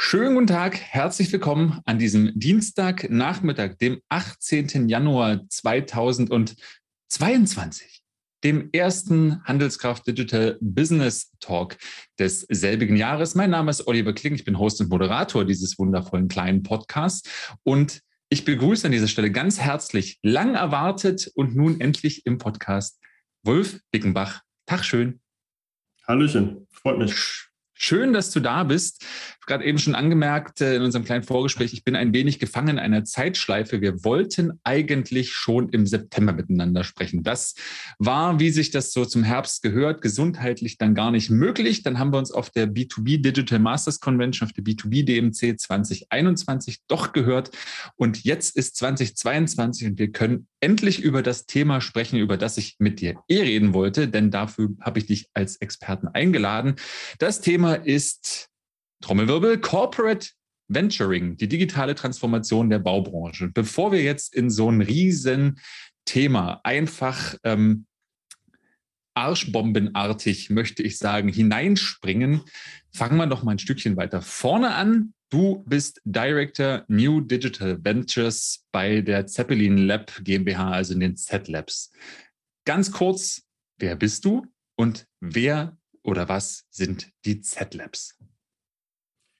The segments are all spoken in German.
Schönen guten Tag, herzlich willkommen an diesem Dienstagnachmittag, dem 18. Januar 2022, dem ersten Handelskraft Digital Business Talk des selbigen Jahres. Mein Name ist Oliver Kling, ich bin Host und Moderator dieses wundervollen kleinen Podcasts und ich begrüße an dieser Stelle ganz herzlich, lang erwartet und nun endlich im Podcast Wolf Bickenbach. Tag schön. Hallöchen, freut mich. Schön, dass du da bist. Gerade eben schon angemerkt äh, in unserem kleinen Vorgespräch, ich bin ein wenig gefangen in einer Zeitschleife. Wir wollten eigentlich schon im September miteinander sprechen. Das war, wie sich das so zum Herbst gehört, gesundheitlich dann gar nicht möglich. Dann haben wir uns auf der B2B Digital Masters Convention, auf der B2B DMC 2021 doch gehört. Und jetzt ist 2022 und wir können endlich über das Thema sprechen, über das ich mit dir eh reden wollte, denn dafür habe ich dich als Experten eingeladen. Das Thema ist Trommelwirbel Corporate Venturing, die digitale Transformation der Baubranche. Bevor wir jetzt in so ein riesen Thema einfach ähm, arschbombenartig, möchte ich sagen, hineinspringen, fangen wir doch mal ein Stückchen weiter vorne an. Du bist Director New Digital Ventures bei der Zeppelin Lab GmbH, also in den Z-Labs. Ganz kurz, wer bist du und wer oder was sind die Z-Labs?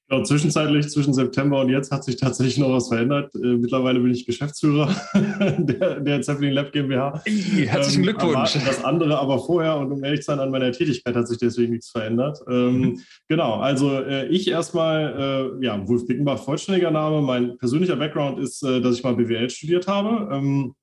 Genau, zwischenzeitlich, zwischen September und jetzt hat sich tatsächlich noch was verändert. Äh, mittlerweile bin ich Geschäftsführer der, der Zeppelin Lab GmbH. Hey, herzlichen ähm, Glückwunsch. Das andere aber vorher und um ehrlich zu sein, an meiner Tätigkeit hat sich deswegen nichts verändert. Ähm, mhm. Genau, also äh, ich erstmal, äh, ja, Wolf Bickenbach, vollständiger Name. Mein persönlicher Background ist, äh, dass ich mal BWL studiert habe. Ähm,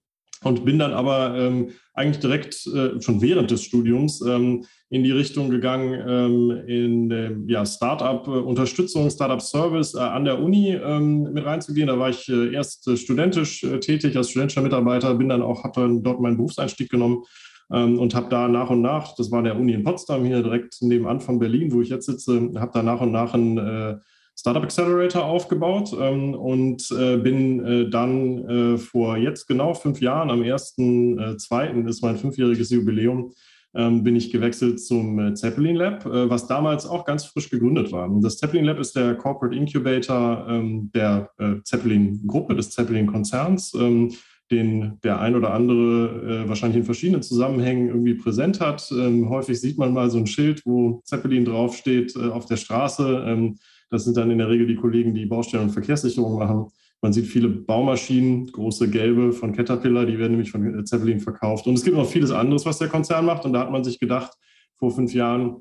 und bin dann aber ähm, eigentlich direkt äh, schon während des Studiums ähm, in die Richtung gegangen, ähm, in dem ja, Startup-Unterstützung, Startup-Service äh, an der Uni ähm, mit reinzugehen. Da war ich äh, erst äh, studentisch äh, tätig als studentischer Mitarbeiter, bin dann auch, habe dann dort meinen Berufseinstieg genommen ähm, und habe da nach und nach, das war der Uni in Potsdam, hier direkt nebenan von Berlin, wo ich jetzt sitze, habe da nach und nach ein äh, Startup Accelerator aufgebaut ähm, und äh, bin äh, dann äh, vor jetzt genau fünf Jahren, am 1.2. Äh, ist mein fünfjähriges Jubiläum, ähm, bin ich gewechselt zum äh, Zeppelin Lab, äh, was damals auch ganz frisch gegründet war. Das Zeppelin Lab ist der Corporate Incubator ähm, der Zeppelin-Gruppe, des Zeppelin-Konzerns. Ähm, den der ein oder andere wahrscheinlich in verschiedenen Zusammenhängen irgendwie präsent hat. Ähm, häufig sieht man mal so ein Schild, wo Zeppelin draufsteht äh, auf der Straße. Das sind dann in der Regel die Kollegen, die Baustellen und Verkehrssicherung machen. Man sieht viele Baumaschinen, große gelbe von Caterpillar, die werden nämlich von Zeppelin verkauft. Und es gibt noch vieles anderes, was der Konzern macht. Und da hat man sich gedacht, vor fünf Jahren,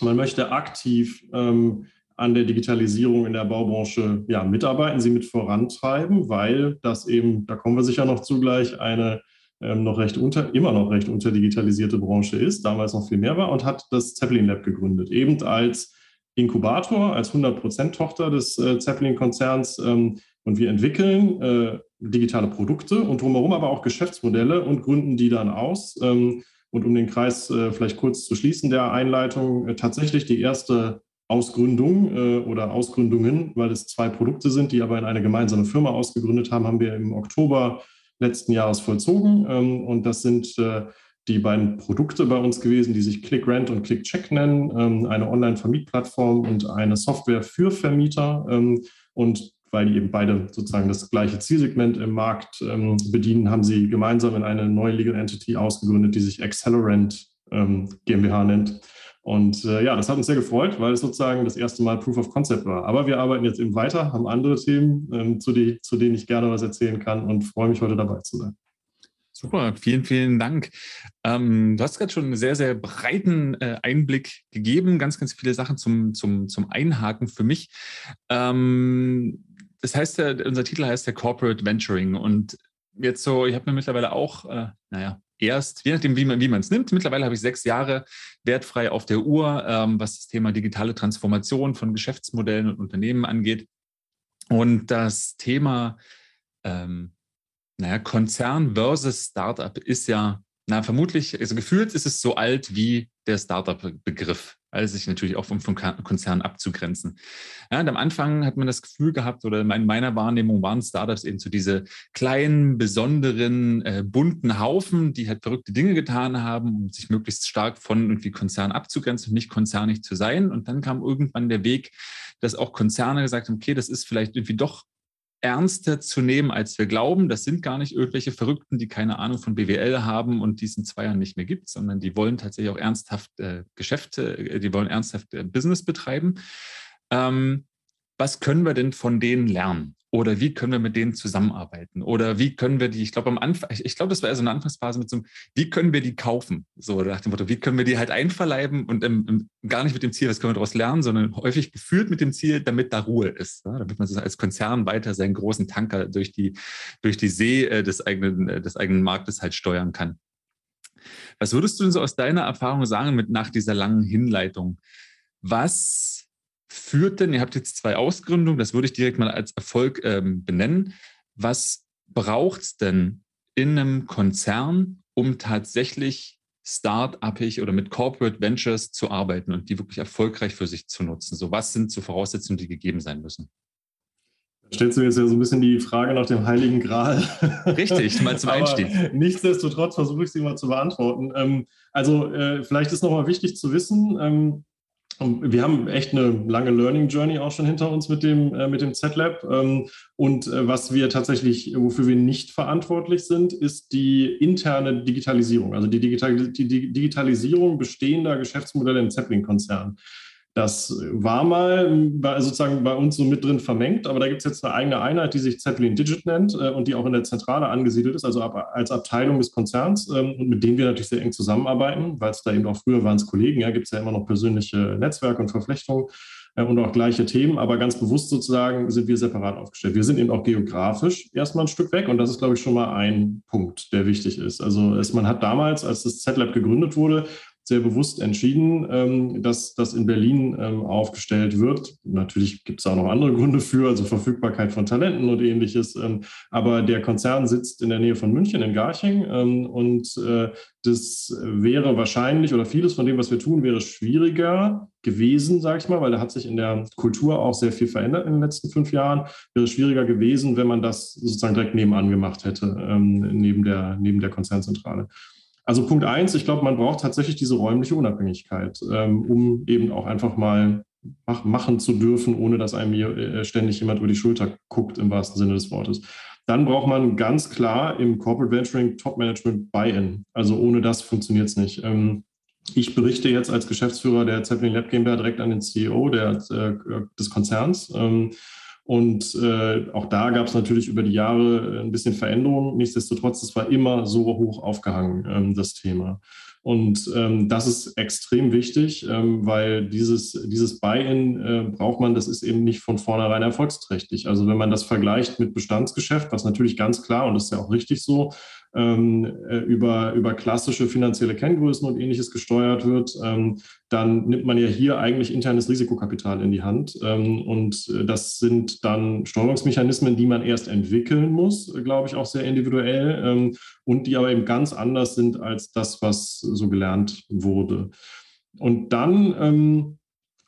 man möchte aktiv ähm, an der Digitalisierung in der Baubranche ja, mitarbeiten, sie mit vorantreiben, weil das eben, da kommen wir sicher noch zugleich, eine ähm, noch recht unter, immer noch recht unterdigitalisierte Branche ist, damals noch viel mehr war und hat das Zeppelin Lab gegründet, eben als Inkubator als 100% Tochter des äh, Zeppelin-Konzerns ähm, und wir entwickeln äh, digitale Produkte und drumherum aber auch Geschäftsmodelle und gründen die dann aus. Ähm, und um den Kreis äh, vielleicht kurz zu schließen der Einleitung, äh, tatsächlich die erste Ausgründung äh, oder Ausgründungen, weil es zwei Produkte sind, die aber in eine gemeinsame Firma ausgegründet haben, haben wir im Oktober letzten Jahres vollzogen. Ähm, und das sind äh, die beiden Produkte bei uns gewesen, die sich ClickRent und ClickCheck nennen, ähm, eine Online-Vermietplattform und eine Software für Vermieter. Ähm, und weil die eben beide sozusagen das gleiche Zielsegment im Markt ähm, bedienen, haben sie gemeinsam in eine neue Legal Entity ausgegründet, die sich Accelerant GmbH nennt. Und äh, ja, das hat uns sehr gefreut, weil es sozusagen das erste Mal Proof of Concept war. Aber wir arbeiten jetzt eben weiter, haben andere Themen, zu, die, zu denen ich gerne was erzählen kann und freue mich heute dabei zu sein. Super, vielen, vielen Dank. Ähm, du hast gerade schon einen sehr, sehr breiten äh, Einblick gegeben, ganz, ganz viele Sachen zum, zum, zum Einhaken für mich. Ähm, das heißt ja, unser Titel heißt ja Corporate Venturing und jetzt so, ich habe mir mittlerweile auch, äh, naja, erst, je nachdem, wie man wie es nimmt. Mittlerweile habe ich sechs Jahre wertfrei auf der Uhr, ähm, was das Thema digitale Transformation von Geschäftsmodellen und Unternehmen angeht. Und das Thema ähm, naja, Konzern versus Startup ist ja, na, vermutlich, also gefühlt ist es so alt wie der Startup-Begriff. also sich natürlich auch vom, vom Konzern abzugrenzen. Ja, und am Anfang hat man das Gefühl gehabt, oder in meiner Wahrnehmung waren Startups eben so diese kleinen, besonderen, äh, bunten Haufen, die halt verrückte Dinge getan haben, um sich möglichst stark von irgendwie Konzern abzugrenzen und nicht konzernig zu sein. Und dann kam irgendwann der Weg, dass auch Konzerne gesagt haben, okay, das ist vielleicht irgendwie doch ernster zu nehmen, als wir glauben. Das sind gar nicht irgendwelche Verrückten, die keine Ahnung von BWL haben und diesen zwei Jahren nicht mehr gibt, sondern die wollen tatsächlich auch ernsthaft äh, Geschäfte, äh, die wollen ernsthaft äh, Business betreiben. Ähm, was können wir denn von denen lernen? Oder wie können wir mit denen zusammenarbeiten? Oder wie können wir die, ich glaube am Anfang, ich glaube, das war so eine Anfangsphase mit so einem, wie können wir die kaufen? So nach dem Motto, wie können wir die halt einverleiben und ähm, gar nicht mit dem Ziel, was können wir daraus lernen, sondern häufig geführt mit dem Ziel, damit da Ruhe ist. Ja? Damit man als Konzern weiter seinen großen Tanker durch die, durch die See äh, des, eigenen, äh, des eigenen Marktes halt steuern kann. Was würdest du denn so aus deiner Erfahrung sagen mit nach dieser langen Hinleitung? Was führt denn, ihr habt jetzt zwei Ausgründungen, das würde ich direkt mal als Erfolg ähm, benennen. Was braucht es denn in einem Konzern, um tatsächlich start-upig oder mit Corporate Ventures zu arbeiten und die wirklich erfolgreich für sich zu nutzen? So, was sind so Voraussetzungen, die gegeben sein müssen? Da stellst du jetzt ja so ein bisschen die Frage nach dem Heiligen Gral. Richtig, mal zum Einstieg. nichtsdestotrotz versuche ich sie mal zu beantworten. Ähm, also äh, vielleicht ist nochmal wichtig zu wissen, ähm, wir haben echt eine lange Learning Journey auch schon hinter uns mit dem, äh, mit dem Z-Lab. Ähm, und äh, was wir tatsächlich, wofür wir nicht verantwortlich sind, ist die interne Digitalisierung, also die, Digital die Digitalisierung bestehender Geschäftsmodelle im Zeppelin-Konzern. Das war mal sozusagen bei uns so mit drin vermengt, aber da gibt es jetzt eine eigene Einheit, die sich Zeppelin Digit nennt äh, und die auch in der Zentrale angesiedelt ist, also als Abteilung des Konzerns ähm, und mit denen wir natürlich sehr eng zusammenarbeiten, weil es da eben auch früher waren es Kollegen, ja, gibt es ja immer noch persönliche Netzwerke und Verflechtungen äh, und auch gleiche Themen, aber ganz bewusst sozusagen sind wir separat aufgestellt. Wir sind eben auch geografisch erstmal ein Stück weg und das ist, glaube ich, schon mal ein Punkt, der wichtig ist. Also es, man hat damals, als das Z-Lab gegründet wurde, sehr bewusst entschieden, ähm, dass das in Berlin ähm, aufgestellt wird. Natürlich gibt es auch noch andere Gründe für, also Verfügbarkeit von Talenten und ähnliches. Ähm, aber der Konzern sitzt in der Nähe von München in Garching und äh, das wäre wahrscheinlich oder vieles von dem, was wir tun, wäre schwieriger gewesen, sage ich mal, weil da hat sich in der Kultur auch sehr viel verändert in den letzten fünf Jahren. Wäre schwieriger gewesen, wenn man das sozusagen direkt nebenan gemacht hätte, neben der, neben der Konzernzentrale. Also Punkt eins, ich glaube, man braucht tatsächlich diese räumliche Unabhängigkeit, ähm, um eben auch einfach mal mach, machen zu dürfen, ohne dass einem hier äh, ständig jemand über die Schulter guckt, im wahrsten Sinne des Wortes. Dann braucht man ganz klar im Corporate Venturing Top Management Buy-in. Also ohne das funktioniert es nicht. Ähm, ich berichte jetzt als Geschäftsführer der Zeppelin Lab GmbH direkt an den CEO der, äh, des Konzerns. Ähm, und äh, auch da gab es natürlich über die Jahre ein bisschen Veränderungen. Nichtsdestotrotz, es war immer so hoch aufgehangen, ähm, das Thema. Und ähm, das ist extrem wichtig, ähm, weil dieses, dieses Buy-in äh, braucht man, das ist eben nicht von vornherein erfolgsträchtig. Also wenn man das vergleicht mit Bestandsgeschäft, was natürlich ganz klar, und das ist ja auch richtig so, äh, über, über klassische finanzielle Kenngrößen und ähnliches gesteuert wird, ähm, dann nimmt man ja hier eigentlich internes Risikokapital in die Hand. Ähm, und äh, das sind dann Steuerungsmechanismen, die man erst entwickeln muss, glaube ich, auch sehr individuell ähm, und die aber eben ganz anders sind als das, was so gelernt wurde. Und dann ähm,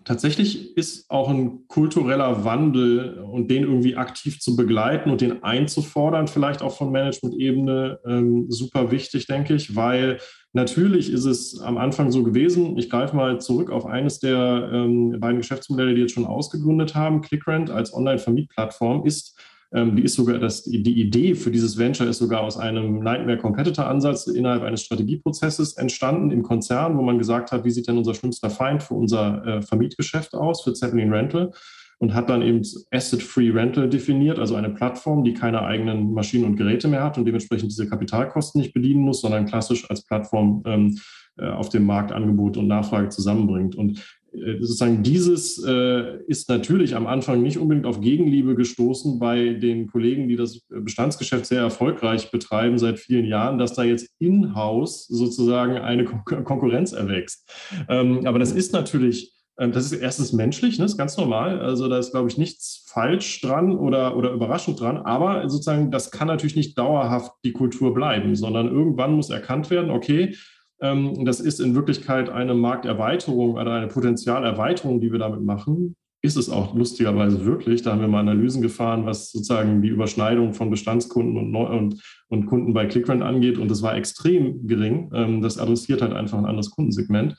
tatsächlich ist auch ein kultureller Wandel und den irgendwie aktiv zu begleiten und den einzufordern, vielleicht auch von Management-Ebene, ähm, super wichtig, denke ich, weil natürlich ist es am Anfang so gewesen, ich greife mal zurück auf eines der ähm, beiden Geschäftsmodelle, die jetzt schon ausgegründet haben, ClickRent als Online-Vermietplattform ist ähm, die ist sogar, das, die Idee für dieses Venture ist sogar aus einem Nightmare-Competitor-Ansatz innerhalb eines Strategieprozesses entstanden im Konzern, wo man gesagt hat, wie sieht denn unser schlimmster Feind für unser äh, Vermietgeschäft aus, für Zeppelin Rental und hat dann eben Asset-Free Rental definiert, also eine Plattform, die keine eigenen Maschinen und Geräte mehr hat und dementsprechend diese Kapitalkosten nicht bedienen muss, sondern klassisch als Plattform ähm, äh, auf dem Markt Angebot und Nachfrage zusammenbringt. Und sozusagen dieses äh, ist natürlich am Anfang nicht unbedingt auf Gegenliebe gestoßen bei den Kollegen, die das Bestandsgeschäft sehr erfolgreich betreiben seit vielen Jahren, dass da jetzt in-house sozusagen eine Kon Konkurrenz erwächst. Ähm, aber das ist natürlich, äh, das ist erstens menschlich, ne, das ist ganz normal. Also da ist, glaube ich, nichts falsch dran oder, oder überraschend dran. Aber sozusagen, das kann natürlich nicht dauerhaft die Kultur bleiben, sondern irgendwann muss erkannt werden, okay, das ist in Wirklichkeit eine Markterweiterung oder eine Potenzialerweiterung, die wir damit machen. Ist es auch lustigerweise wirklich. Da haben wir mal Analysen gefahren, was sozusagen die Überschneidung von Bestandskunden und, und, und Kunden bei ClickRent angeht. Und das war extrem gering. Ähm, das adressiert halt einfach ein anderes Kundensegment.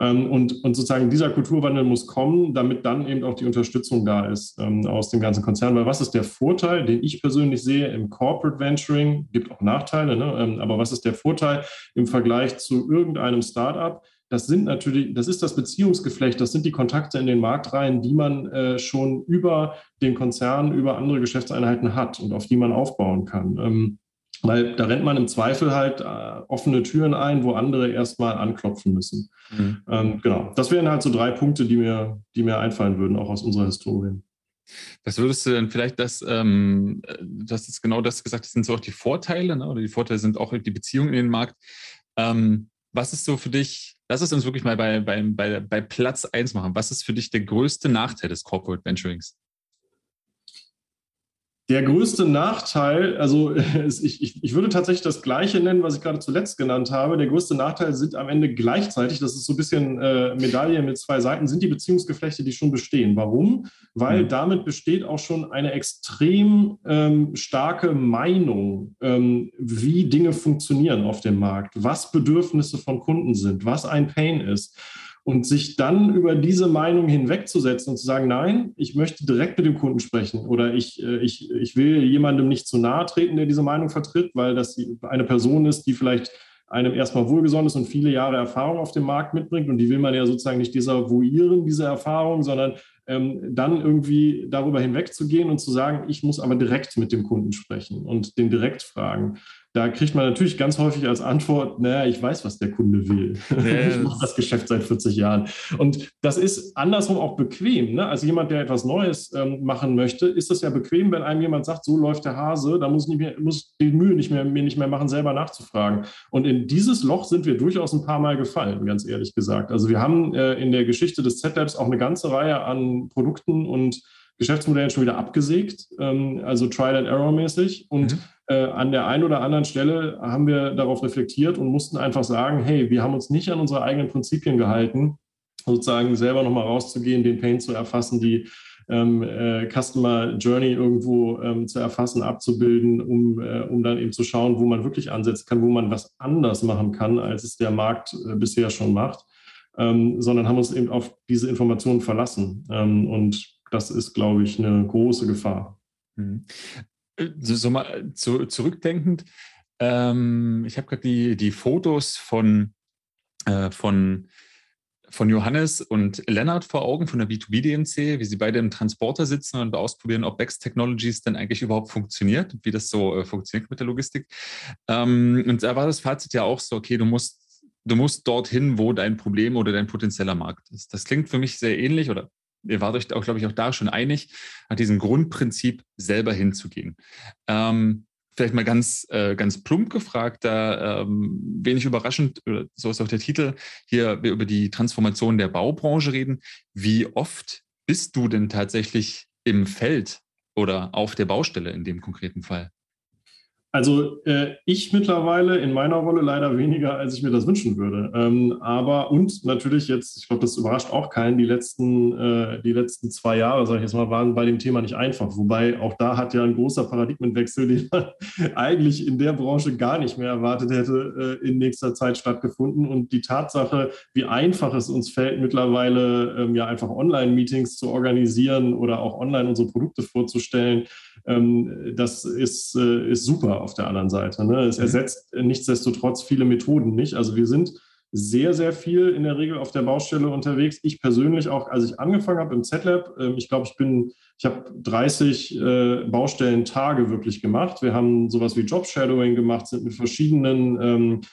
Ähm, und, und sozusagen dieser Kulturwandel muss kommen, damit dann eben auch die Unterstützung da ist ähm, aus dem ganzen Konzern. Weil was ist der Vorteil, den ich persönlich sehe im Corporate Venturing? Gibt auch Nachteile, ne? Ähm, aber was ist der Vorteil im Vergleich zu irgendeinem Startup? Das sind natürlich, das ist das Beziehungsgeflecht, das sind die Kontakte in den Marktreihen, die man äh, schon über den Konzern, über andere Geschäftseinheiten hat und auf die man aufbauen kann. Ähm, weil da rennt man im Zweifel halt äh, offene Türen ein, wo andere erstmal anklopfen müssen. Mhm. Ähm, genau. Das wären halt so drei Punkte, die mir, die mir einfallen würden, auch aus unserer Historie. Was würdest du denn vielleicht das, ähm, hast jetzt genau das gesagt, das sind so auch die Vorteile, ne? oder die Vorteile sind auch die Beziehungen in den Markt. Ähm, was ist so für dich, lass es uns wirklich mal bei, bei, bei, bei Platz 1 machen. Was ist für dich der größte Nachteil des Corporate Venturings? Der größte Nachteil, also ich, ich, ich, würde tatsächlich das Gleiche nennen, was ich gerade zuletzt genannt habe. Der größte Nachteil sind am Ende gleichzeitig, das ist so ein bisschen äh, Medaille mit zwei Seiten, sind die Beziehungsgeflechte, die schon bestehen. Warum? Weil mhm. damit besteht auch schon eine extrem ähm, starke Meinung, ähm, wie Dinge funktionieren auf dem Markt, was Bedürfnisse von Kunden sind, was ein Pain ist. Und sich dann über diese Meinung hinwegzusetzen und zu sagen, nein, ich möchte direkt mit dem Kunden sprechen oder ich, äh, ich, ich will jemandem nicht zu nahe treten, der diese Meinung vertritt, weil das eine Person ist, die vielleicht einem erstmal wohlgesonnen ist und viele Jahre Erfahrung auf dem Markt mitbringt. Und die will man ja sozusagen nicht desavouieren, diese Erfahrung, sondern ähm, dann irgendwie darüber hinwegzugehen und zu sagen, ich muss aber direkt mit dem Kunden sprechen und den direkt fragen da kriegt man natürlich ganz häufig als Antwort, naja, ich weiß, was der Kunde will. Yes. ich mache das Geschäft seit 40 Jahren. Und das ist andersrum auch bequem. Ne? Also jemand, der etwas Neues ähm, machen möchte, ist das ja bequem, wenn einem jemand sagt, so läuft der Hase, da muss ich, mehr, muss die Mühe nicht mehr, mir nicht mehr machen, selber nachzufragen. Und in dieses Loch sind wir durchaus ein paar Mal gefallen, ganz ehrlich gesagt. Also wir haben äh, in der Geschichte des Z-Labs auch eine ganze Reihe an Produkten und Geschäftsmodellen schon wieder abgesägt, ähm, also Trial and Error mäßig. Und mhm äh, an der einen oder anderen Stelle haben wir darauf reflektiert und mussten einfach sagen, hey, wir haben uns nicht an unsere eigenen Prinzipien gehalten, sozusagen selber nochmal rauszugehen, den Pain zu erfassen, die ähm, äh, Customer Journey irgendwo ähm, zu erfassen, abzubilden, um, äh, um dann eben zu schauen, wo man wirklich ansetzen kann, wo man was anders machen kann, als es der Markt äh, bisher schon macht, ähm, sondern haben uns eben auf diese Informationen verlassen. Ähm, und das ist, glaube ich, eine große Gefahr. Mhm so, so mal zu, zurückdenkend, ähm, ich habe gerade die, die Fotos von, äh, von, von Johannes und Lennart vor Augen von der B2B-DMC, wie sie beide im Transporter sitzen und ausprobieren, ob Bex Technologies denn eigentlich überhaupt funktioniert, wie das so äh, funktioniert mit der Logistik. Ähm, und da war das Fazit ja auch so, okay, du musst du musst dorthin, wo dein Problem oder dein potenzieller Markt ist. Das klingt für mich sehr ähnlich oder ihr wart euch auch, glaube ich, auch da schon einig, nach diesem Grundprinzip selber hinzugehen. Ähm, vielleicht mal ganz, äh, ganz plump gefragt, da ähm, wenig überraschend, so ist auch der Titel, hier wir über die Transformation der Baubranche reden. Wie oft bist du denn tatsächlich im Feld oder auf der Baustelle in dem konkreten Fall? Also äh, ich mittlerweile in meiner Rolle leider weniger, als ich mir das wünschen würde. Ähm, aber und natürlich jetzt, ich glaube, das überrascht auch keinen, die letzten, äh, die letzten zwei Jahre, sage ich jetzt mal, waren bei dem Thema nicht einfach. Wobei auch da hat ja ein großer Paradigmenwechsel, den man eigentlich in der Branche gar nicht mehr erwartet hätte, äh, in nächster Zeit stattgefunden. Und die Tatsache, wie einfach es uns fällt, mittlerweile ähm, ja einfach Online-Meetings zu organisieren oder auch online unsere Produkte vorzustellen, ähm, das ist, äh, ist super auf der anderen Seite. Ne? Es mhm. ersetzt nichtsdestotrotz viele Methoden nicht. Also wir sind sehr, sehr viel in der Regel auf der Baustelle unterwegs. Ich persönlich auch, als ich angefangen habe im Z-Lab, ähm, ich glaube, ich bin, ich habe 30 äh, Baustellen-Tage wirklich gemacht. Wir haben sowas wie Job-Shadowing gemacht, sind mit verschiedenen ähm, äh,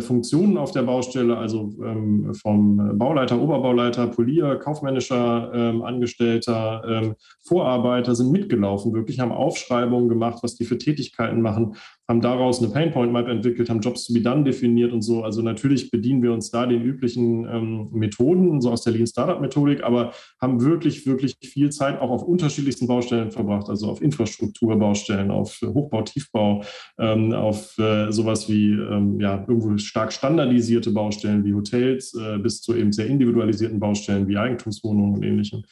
Funktionen auf der Baustelle, also ähm, vom Bauleiter, Oberbauleiter, Polier, kaufmännischer ähm, Angestellter, ähm, Vorarbeiter sind mitgelaufen, wirklich haben Aufschreibungen gemacht, was die für Tätigkeiten machen, haben daraus eine Painpoint Map entwickelt, haben Jobs to be done definiert und so. Also natürlich bedienen wir uns da den üblichen ähm, Methoden, so aus der Lean Startup Methodik, aber haben wirklich, wirklich viel Zeit auch auf unterschiedlichsten Baustellen verbracht, also auf Infrastrukturbaustellen, auf Hochbau, Tiefbau, ähm, auf äh, sowas wie ähm, ja, irgendwo stark standardisierte Baustellen wie Hotels äh, bis zu eben sehr individualisierten Baustellen wie Eigentumswohnungen und ähnlichem.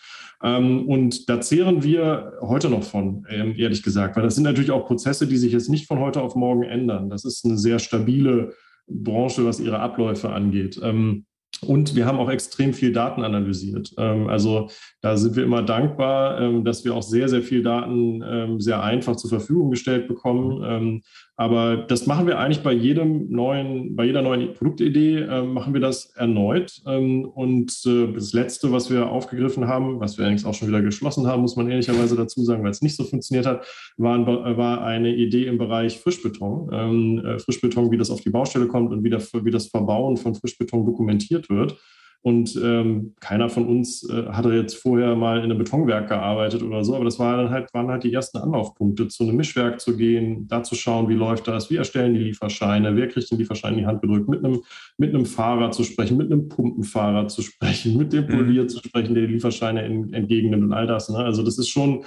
Ähm, und da zehren wir heute noch von, ähm, ehrlich gesagt, weil das sind natürlich auch Prozesse, die sich jetzt nicht von heute auf morgen ändern. Das ist eine sehr stabile Branche, was ihre Abläufe angeht. Ähm, und wir haben auch extrem viel Daten analysiert. Also da sind wir immer dankbar, dass wir auch sehr, sehr viel Daten sehr einfach zur Verfügung gestellt bekommen. Aber das machen wir eigentlich bei jedem neuen, bei jeder neuen Produktidee äh, machen wir das erneut. Ähm, und äh, das letzte, was wir aufgegriffen haben, was wir eigentlich auch schon wieder geschlossen haben, muss man ehrlicherweise dazu sagen, weil es nicht so funktioniert hat, war, war eine Idee im Bereich Frischbeton. Ähm, äh, Frischbeton, wie das auf die Baustelle kommt und wie, der, wie das Verbauen von Frischbeton dokumentiert wird. Und ähm, keiner von uns äh, hatte jetzt vorher mal in einem Betonwerk gearbeitet oder so, aber das war dann halt, waren halt die ersten Anlaufpunkte, zu einem Mischwerk zu gehen, da zu schauen, wie läuft das, wie erstellen die Lieferscheine, wer kriegt den Lieferschein in die Hand gedrückt, mit einem, mit einem Fahrer zu sprechen, mit einem Pumpenfahrer zu sprechen, mit dem mhm. Polier mhm. zu sprechen, der die Lieferscheine in, entgegennimmt und all das. Ne? Also das ist schon,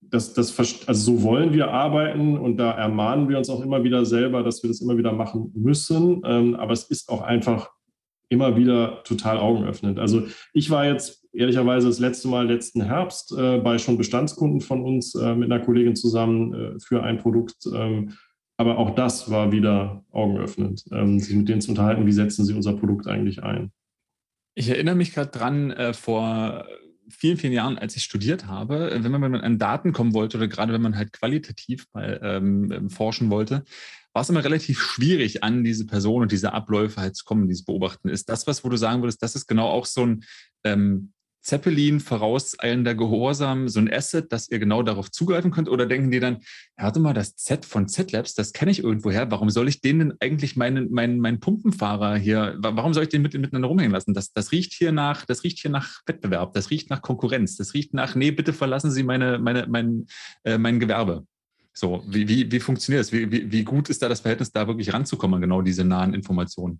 das, das, also so wollen wir arbeiten und da ermahnen wir uns auch immer wieder selber, dass wir das immer wieder machen müssen. Ähm, aber es ist auch einfach immer wieder total Augen öffnet. Also ich war jetzt ehrlicherweise das letzte Mal letzten Herbst äh, bei schon Bestandskunden von uns äh, mit einer Kollegin zusammen äh, für ein Produkt. Ähm, aber auch das war wieder augenöffnend, ähm, sich mit denen zu unterhalten, wie setzen sie unser Produkt eigentlich ein. Ich erinnere mich gerade dran, äh, vor vielen, vielen Jahren, als ich studiert habe, wenn man, wenn man an Daten kommen wollte oder gerade wenn man halt qualitativ mal ähm, forschen wollte, war es immer relativ schwierig, an diese Person und diese Abläufe halt zu kommen, dieses Beobachten. Ist das was, wo du sagen würdest, das ist genau auch so ein ähm, Zeppelin vorauseilender Gehorsam, so ein Asset, dass ihr genau darauf zugreifen könnt? Oder denken die dann, ja, warte mal, das Z von Z-Labs, das kenne ich irgendwoher, warum soll ich denen eigentlich meinen, meinen, meinen Pumpenfahrer hier, warum soll ich den mit, miteinander rumhängen lassen? Das, das riecht hier nach, das riecht hier nach Wettbewerb, das riecht nach Konkurrenz, das riecht nach, nee, bitte verlassen Sie meine, meine, mein, äh, mein Gewerbe. So, wie, wie, wie funktioniert das? Wie, wie, wie gut ist da das Verhältnis, da wirklich ranzukommen, genau diese nahen Informationen?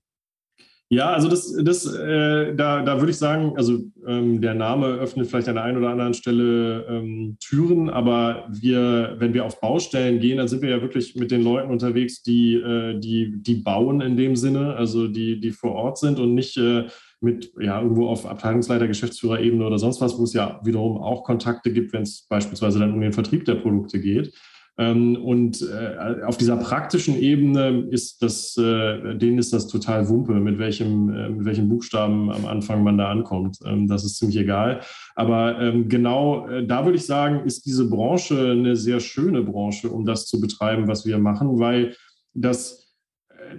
Ja, also das, das äh, da, da würde ich sagen, also ähm, der Name öffnet vielleicht an der einen oder anderen Stelle ähm, Türen, aber wir, wenn wir auf Baustellen gehen, dann sind wir ja wirklich mit den Leuten unterwegs, die, äh, die, die bauen in dem Sinne, also die, die vor Ort sind und nicht äh, mit ja irgendwo auf Abteilungsleiter, Geschäftsführerebene oder sonst was, wo es ja wiederum auch Kontakte gibt, wenn es beispielsweise dann um den Vertrieb der Produkte geht. Ähm, und äh, auf dieser praktischen Ebene ist das, äh, denen ist das total Wumpe, mit welchem, äh, mit welchen Buchstaben am Anfang man da ankommt. Ähm, das ist ziemlich egal. Aber ähm, genau da würde ich sagen, ist diese Branche eine sehr schöne Branche, um das zu betreiben, was wir machen, weil das,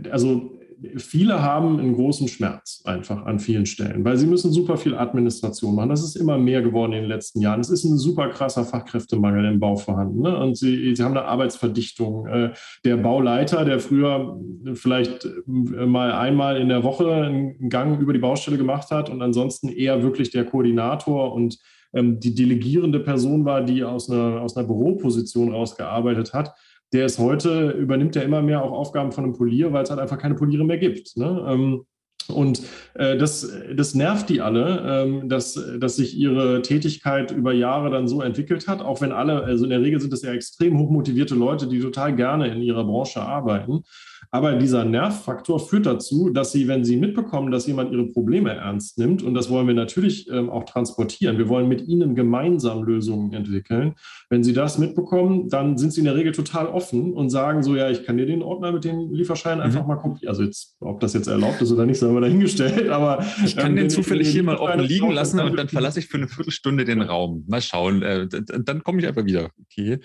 also viele haben einen großen Schmerz einfach an vielen Stellen, weil sie müssen super viel Administration machen. Das ist immer mehr geworden in den letzten Jahren. Es ist ein super krasser Fachkräftemangel im Bau vorhanden. Ne? Und sie, sie haben eine Arbeitsverdichtung. Äh, der Bauleiter, der früher vielleicht äh, mal einmal in der Woche einen Gang über die Baustelle gemacht hat und ansonsten eher wirklich der Koordinator und ähm, die delegierende Person war, die aus einer, aus einer Büroposition rausgearbeitet hat, der ist heute, übernimmt ja immer mehr auch Aufgaben von einem Polier, weil es halt einfach keine Poliere mehr gibt. Ne? Ähm, und äh, das, das nervt die alle, ähm, dass, dass sich ihre Tätigkeit über Jahre dann so entwickelt hat, auch wenn alle, also in der Regel sind das ja extrem hochmotivierte Leute, die total gerne in ihrer Branche arbeiten. Aber dieser Nervfaktor führt dazu, dass sie, wenn sie mitbekommen, dass jemand ihre Probleme ernst nimmt, und das wollen wir natürlich ähm, auch transportieren, wir wollen mit ihnen gemeinsam Lösungen entwickeln. Wenn sie das mitbekommen, dann sind sie in der Regel total offen und sagen so, ja, ich kann dir den Ordner mit den Lieferscheinen mhm. einfach mal kopieren. Also jetzt, ob das jetzt erlaubt ist oder nicht, sagen wir dahingestellt. Aber ich kann ähm, den zufällig hier mal offen liegen lassen und dann verlasse ich für eine Viertelstunde den Raum. Mal schauen. Äh, dann komme ich einfach wieder. Okay.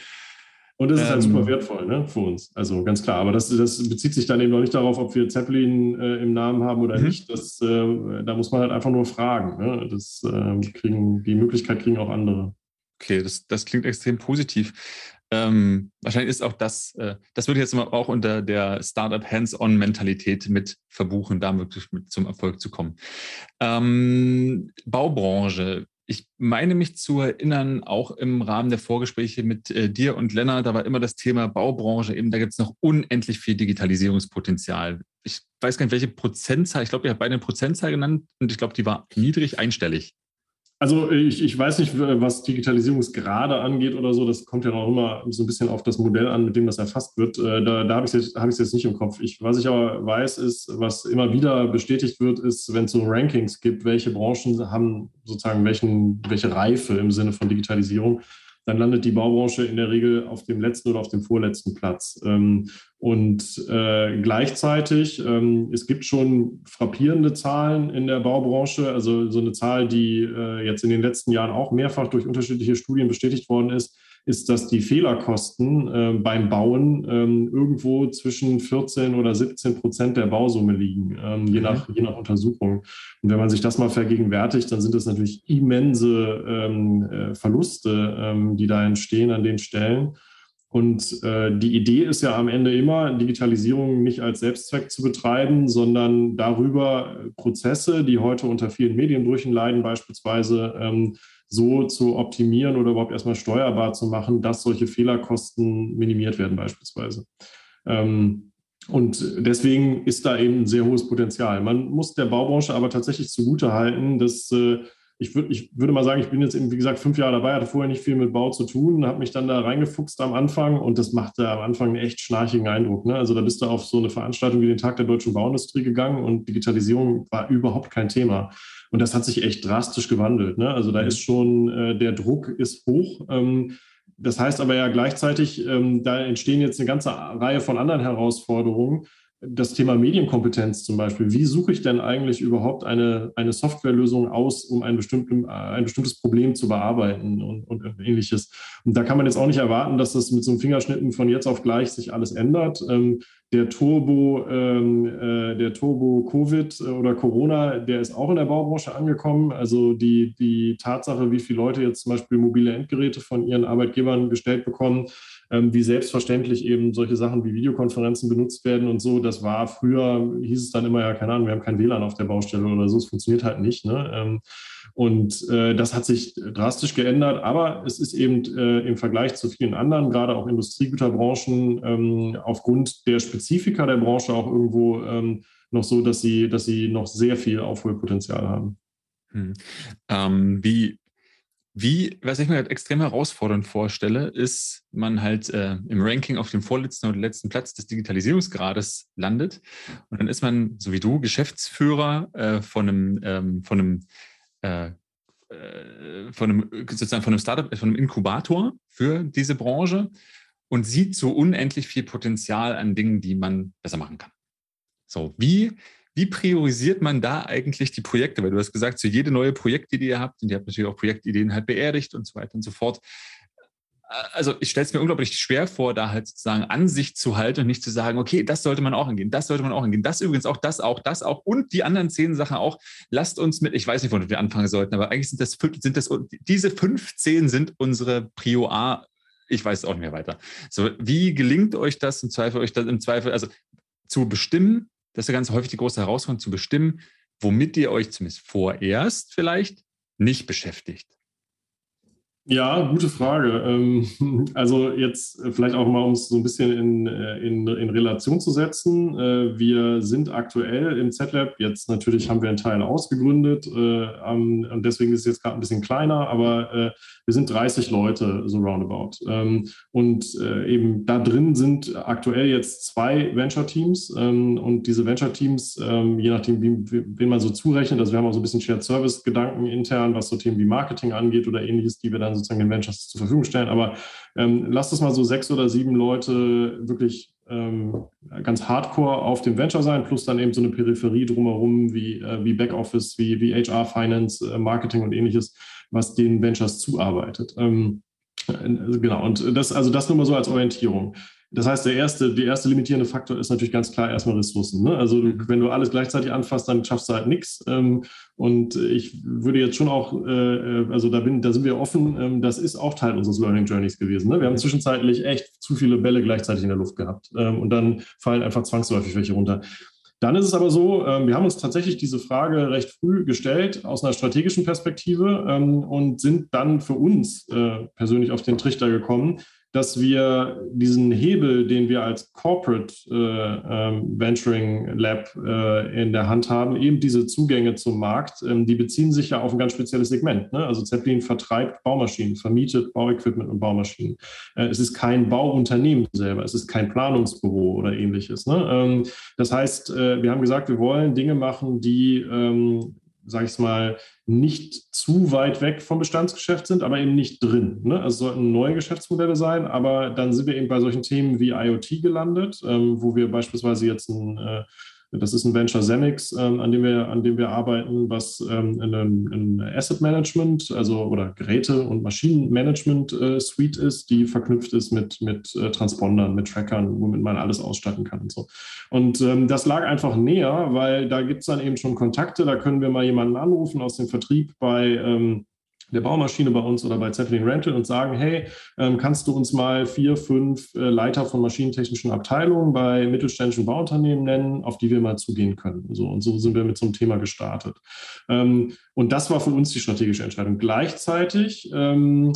Und das ist halt super ähm. wertvoll ne, für uns. Also ganz klar. Aber das, das bezieht sich dann eben noch nicht darauf, ob wir Zeppelin äh, im Namen haben oder mhm. nicht. Das, äh, da muss man halt einfach nur fragen. Ne? Das, äh, kriegen, die Möglichkeit kriegen auch andere. Okay, das, das klingt extrem positiv. Ähm, wahrscheinlich ist auch das, äh, das würde ich jetzt mal auch unter der Startup Hands-on-Mentalität mit verbuchen, da wirklich mit zum Erfolg zu kommen. Ähm, Baubranche, ich meine mich zu erinnern, auch im Rahmen der Vorgespräche mit äh, dir und Lennart, da war immer das Thema Baubranche, eben da gibt es noch unendlich viel Digitalisierungspotenzial. Ich weiß gar nicht, welche Prozentzahl, ich glaube, ihr habt beide eine Prozentzahl genannt und ich glaube, die war niedrig einstellig. Also ich, ich weiß nicht, was Digitalisierungsgrade angeht oder so. Das kommt ja noch immer so ein bisschen auf das Modell an, mit dem das erfasst wird. Äh, da, da habe ich es jetzt, jetzt nicht im Kopf. Ich, was ich aber weiß, ist, was immer wieder bestätigt wird, ist, wenn es so Rankings gibt, welche Branchen haben sozusagen welchen, welche Reife im Sinne von Digitalisierung dann landet die Baubranche in der Regel auf dem letzten oder auf dem vorletzten Platz. Ähm, und äh, gleichzeitig, ähm, es gibt schon frappierende Zahlen in der Baubranche, also so eine Zahl, die äh, jetzt in den letzten Jahren auch mehrfach durch unterschiedliche Studien bestätigt worden ist, ist, dass die Fehlerkosten äh, beim Bauen ähm, irgendwo zwischen 14 oder 17 Prozent der Bausumme liegen, ähm, je, mhm. nach, je nach Untersuchung. Und wenn man sich das mal vergegenwärtigt, dann sind das natürlich immense ähm, äh, Verluste, ähm, die da entstehen an den Stellen. Und äh, die Idee ist ja am Ende immer, Digitalisierung nicht als Selbstzweck zu betreiben, sondern darüber äh, Prozesse, die heute unter vielen Medienbrüchen leiden, beispielsweise ähm, so zu optimieren oder überhaupt erstmal steuerbar zu machen, dass solche Fehlerkosten minimiert werden beispielsweise. Ähm, und deswegen ist da eben ein sehr hohes Potenzial. Man muss der Baubranche aber tatsächlich zugutehalten, dass äh, ich, würd, ich würde mal sagen, ich bin jetzt eben, wie gesagt, fünf Jahre dabei, hatte vorher nicht viel mit Bau zu tun, habe mich dann da reingefuchst am Anfang und das machte am Anfang einen echt schnarchigen Eindruck. Ne? Also da bist du auf so eine Veranstaltung wie den Tag der deutschen Bauindustrie gegangen und Digitalisierung war überhaupt kein Thema. Und das hat sich echt drastisch gewandelt. Ne? Also da mhm. ist schon, äh, der Druck ist hoch. Ähm, das heißt aber ja gleichzeitig, ähm, da entstehen jetzt eine ganze Reihe von anderen Herausforderungen das Thema Medienkompetenz zum Beispiel. Wie suche ich denn eigentlich überhaupt eine, eine Softwarelösung aus, um ein, ein bestimmtes Problem zu bearbeiten und, und ähnliches? Und da kann man jetzt auch nicht erwarten, dass das mit so einem Fingerschnitten von jetzt auf gleich sich alles ändert. Ähm, der Turbo, ähm, äh, der Turbo Covid oder Corona, der ist auch in der Baubranche angekommen. Also die, die Tatsache, wie viele Leute jetzt zum Beispiel mobile Endgeräte von ihren Arbeitgebern gestellt bekommen, ähm, wie selbstverständlich eben solche Sachen wie Videokonferenzen benutzt werden und so. Das war früher, hieß es dann immer, ja, keine Ahnung, wir haben kein WLAN auf der Baustelle oder so. Es funktioniert halt nicht. Ne? Ähm, und äh, das hat sich drastisch geändert, aber es ist eben äh, im Vergleich zu vielen anderen, gerade auch Industriegüterbranchen, ähm, aufgrund der Spezifika der Branche auch irgendwo ähm, noch so, dass sie, dass sie noch sehr viel Aufholpotenzial haben. Hm. Ähm, wie, wie, was ich mir halt extrem herausfordernd vorstelle, ist, man halt äh, im Ranking auf dem vorletzten oder letzten Platz des Digitalisierungsgrades landet. Und dann ist man, so wie du, Geschäftsführer äh, von einem, ähm, von einem, äh, äh von einem, sozusagen von einem Startup, von einem Inkubator für diese Branche und sieht so unendlich viel Potenzial an Dingen, die man besser machen kann. So, wie wie priorisiert man da eigentlich die Projekte? Weil du hast gesagt, so jede neue Projektidee, die ihr habt, und ihr habt natürlich auch Projektideen halt beerdigt und so weiter und so fort. Also ich stelle es mir unglaublich schwer vor, da halt sozusagen Ansicht zu halten und nicht zu sagen, okay, das sollte man auch angehen, das sollte man auch angehen, das übrigens auch, das auch, das auch und die anderen zehn Sachen auch. Lasst uns mit, ich weiß nicht, wo wir anfangen sollten, aber eigentlich sind das, sind das diese 15 sind unsere Prio A ich weiß es auch nicht mehr weiter. So, wie gelingt euch das im Zweifel, euch das im Zweifel, also zu bestimmen, das ist ja ganz häufig die große Herausforderung, zu bestimmen, womit ihr euch zumindest vorerst vielleicht nicht beschäftigt. Ja, gute Frage. Ähm, also jetzt vielleicht auch mal, um es so ein bisschen in, äh, in, in Relation zu setzen. Äh, wir sind aktuell im Z-Lab, jetzt natürlich haben wir einen Teil ausgegründet äh, und deswegen ist es jetzt gerade ein bisschen kleiner, aber wir sind 30 Leute so roundabout. Ähm, und eben da drin sind aktuell jetzt zwei Venture-Teams ähm, und diese Venture-Teams, je nachdem, wie, wen man so zurechnet, also wir haben auch so ein bisschen Shared Service-Gedanken intern, was so Themen wie Marketing angeht oder ähnliches, die wir dann sozusagen den Ventures zur Verfügung stellen. Aber ähm, lasst es mal so sechs oder sieben Leute wirklich ähm, ganz hardcore auf dem Venture sein, plus dann eben so eine Peripherie drumherum wie, äh, wie Backoffice, wie, wie HR, Finance, äh, Marketing und ähnliches, was den Ventures zuarbeitet. Ähm, äh, genau, und das, also das nur mal so als Orientierung. Das heißt, der erste, der erste limitierende Faktor ist natürlich ganz klar erstmal Ressourcen. Ne? Also mhm. wenn du alles gleichzeitig anfasst, dann schaffst du halt nichts. Ähm, und ich würde jetzt schon auch, äh, also da, bin, da sind wir offen, ähm, das ist auch Teil unseres Learning Journeys gewesen. Ne? Wir haben zwischenzeitlich echt zu viele Bälle gleichzeitig in der Luft gehabt. Ähm, und dann fallen einfach zwangsläufig welche runter. Dann ist es aber so, ähm, wir haben uns tatsächlich diese Frage recht früh gestellt aus einer strategischen Perspektive ähm, und sind dann für uns äh, persönlich auf den Trichter gekommen, dass wir diesen Hebel, den wir als Corporate äh, äh, Venturing Lab äh, in der Hand haben, eben diese Zugänge zum Markt, ähm, die beziehen sich ja auf ein ganz spezielles Segment. Ne? Also Zeppelin vertreibt Baumaschinen, vermietet Bauequipment und Baumaschinen. Äh, es ist kein Bauunternehmen selber, es ist kein Planungsbüro oder ähnliches. Ne? Ähm, das heißt, äh, wir haben gesagt, wir wollen Dinge machen, die ähm, sage ich mal, nicht zu weit weg vom Bestandsgeschäft sind, aber eben nicht drin. Ne? Also sollten neue Geschäftsmodelle sein, aber dann sind wir eben bei solchen Themen wie IoT gelandet, ähm, wo wir beispielsweise jetzt ein äh, das ist ein Venture Zenix, ähm, an, dem wir, an dem wir arbeiten, was ähm, in einem in Asset Management, also oder Geräte- und Maschinenmanagement äh, Suite ist, die verknüpft ist mit, mit äh, Transpondern, mit Trackern, womit man alles ausstatten kann und so. Und ähm, das lag einfach näher, weil da gibt es dann eben schon Kontakte, da können wir mal jemanden anrufen aus dem Vertrieb bei ähm, der Baumaschine bei uns oder bei Zeppelin Rental und sagen, hey, ähm, kannst du uns mal vier, fünf äh, Leiter von maschinentechnischen Abteilungen bei mittelständischen Bauunternehmen nennen, auf die wir mal zugehen können. So, und so sind wir mit so einem Thema gestartet. Ähm, und das war für uns die strategische Entscheidung. Gleichzeitig ähm,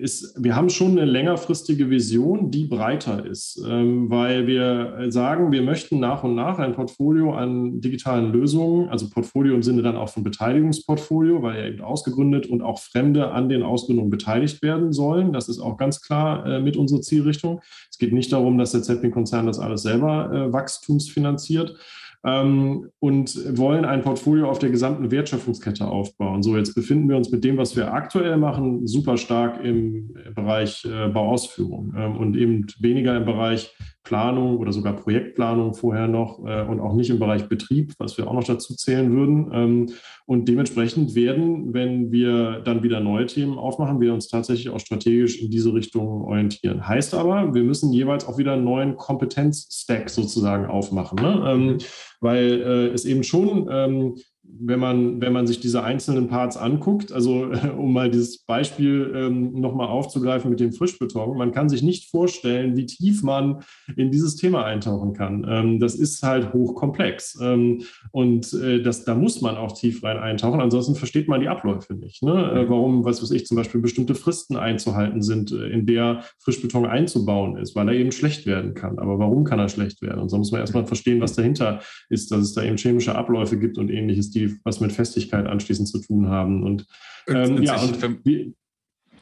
ist, wir haben schon eine längerfristige Vision, die breiter ist, ähm, weil wir sagen, wir möchten nach und nach ein Portfolio an digitalen Lösungen, also Portfolio im Sinne dann auch von Beteiligungsportfolio, weil ja eben ausgegründet und auch Fremde an den Ausgründungen beteiligt werden sollen. Das ist auch ganz klar äh, mit unserer Zielrichtung. Es geht nicht darum, dass der Zeppelin-Konzern das alles selber äh, wachstumsfinanziert, ähm, und wollen ein Portfolio auf der gesamten Wertschöpfungskette aufbauen. So, jetzt befinden wir uns mit dem, was wir aktuell machen, super stark im Bereich äh, Bauausführung ähm, und eben weniger im Bereich Planung oder sogar Projektplanung vorher noch äh, und auch nicht im Bereich Betrieb, was wir auch noch dazu zählen würden. Ähm, und dementsprechend werden, wenn wir dann wieder neue Themen aufmachen, wir uns tatsächlich auch strategisch in diese Richtung orientieren. Heißt aber, wir müssen jeweils auch wieder einen neuen Kompetenzstack sozusagen aufmachen, ne? ähm, weil äh, es eben schon ähm, wenn man, wenn man sich diese einzelnen Parts anguckt, also um mal dieses Beispiel ähm, nochmal aufzugreifen mit dem Frischbeton, man kann sich nicht vorstellen, wie tief man in dieses Thema eintauchen kann. Ähm, das ist halt hochkomplex ähm, und äh, das, da muss man auch tief rein eintauchen, ansonsten versteht man die Abläufe nicht. Ne? Äh, warum, was weiß ich, zum Beispiel bestimmte Fristen einzuhalten sind, äh, in der Frischbeton einzubauen ist, weil er eben schlecht werden kann. Aber warum kann er schlecht werden? Und so muss man erstmal verstehen, was dahinter ist, dass es da eben chemische Abläufe gibt und ähnliches, die was mit Festigkeit anschließend zu tun haben. Und, ähm, ja, und wie,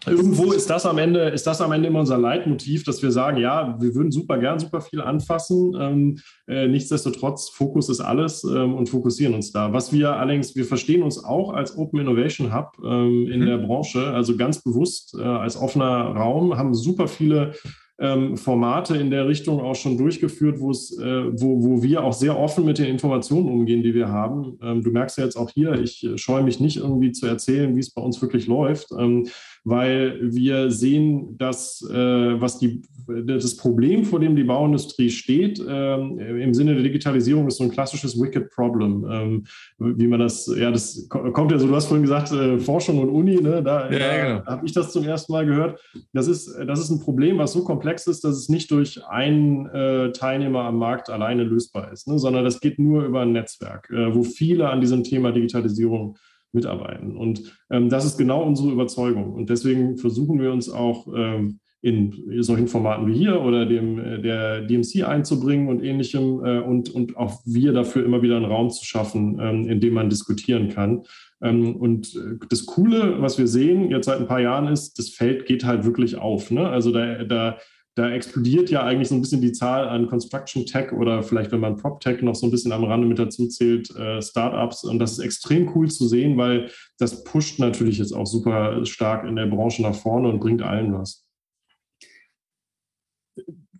irgendwo ist das am Ende, ist das am Ende immer unser Leitmotiv, dass wir sagen, ja, wir würden super gern super viel anfassen. Ähm, äh, nichtsdestotrotz, Fokus ist alles ähm, und fokussieren uns da. Was wir allerdings, wir verstehen uns auch als Open Innovation Hub ähm, in mhm. der Branche, also ganz bewusst äh, als offener Raum, haben super viele ähm, Formate in der Richtung auch schon durchgeführt, äh, wo, wo wir auch sehr offen mit den Informationen umgehen, die wir haben. Ähm, du merkst ja jetzt auch hier, ich scheue mich nicht irgendwie zu erzählen, wie es bei uns wirklich läuft. Ähm, weil wir sehen, dass äh, was die, das Problem, vor dem die Bauindustrie steht, ähm, im Sinne der Digitalisierung ist so ein klassisches Wicked Problem, ähm, wie man das, ja, das kommt ja so, du hast vorhin gesagt, äh, Forschung und Uni, ne? da, ja, da genau. habe ich das zum ersten Mal gehört. Das ist, das ist ein Problem, was so komplex ist, dass es nicht durch einen äh, Teilnehmer am Markt alleine lösbar ist, ne? sondern das geht nur über ein Netzwerk, äh, wo viele an diesem Thema Digitalisierung mitarbeiten. Und ähm, das ist genau unsere Überzeugung. Und deswegen versuchen wir uns auch ähm, in solchen Formaten wie hier oder dem äh, der DMC einzubringen und ähnlichem äh, und, und auch wir dafür immer wieder einen Raum zu schaffen, ähm, in dem man diskutieren kann. Ähm, und äh, das Coole, was wir sehen jetzt seit ein paar Jahren ist, das Feld geht halt wirklich auf. Ne? Also da, da da explodiert ja eigentlich so ein bisschen die Zahl an Construction Tech oder vielleicht, wenn man Prop Tech noch so ein bisschen am Rande mit dazu zählt, äh, Startups. Und das ist extrem cool zu sehen, weil das pusht natürlich jetzt auch super stark in der Branche nach vorne und bringt allen was.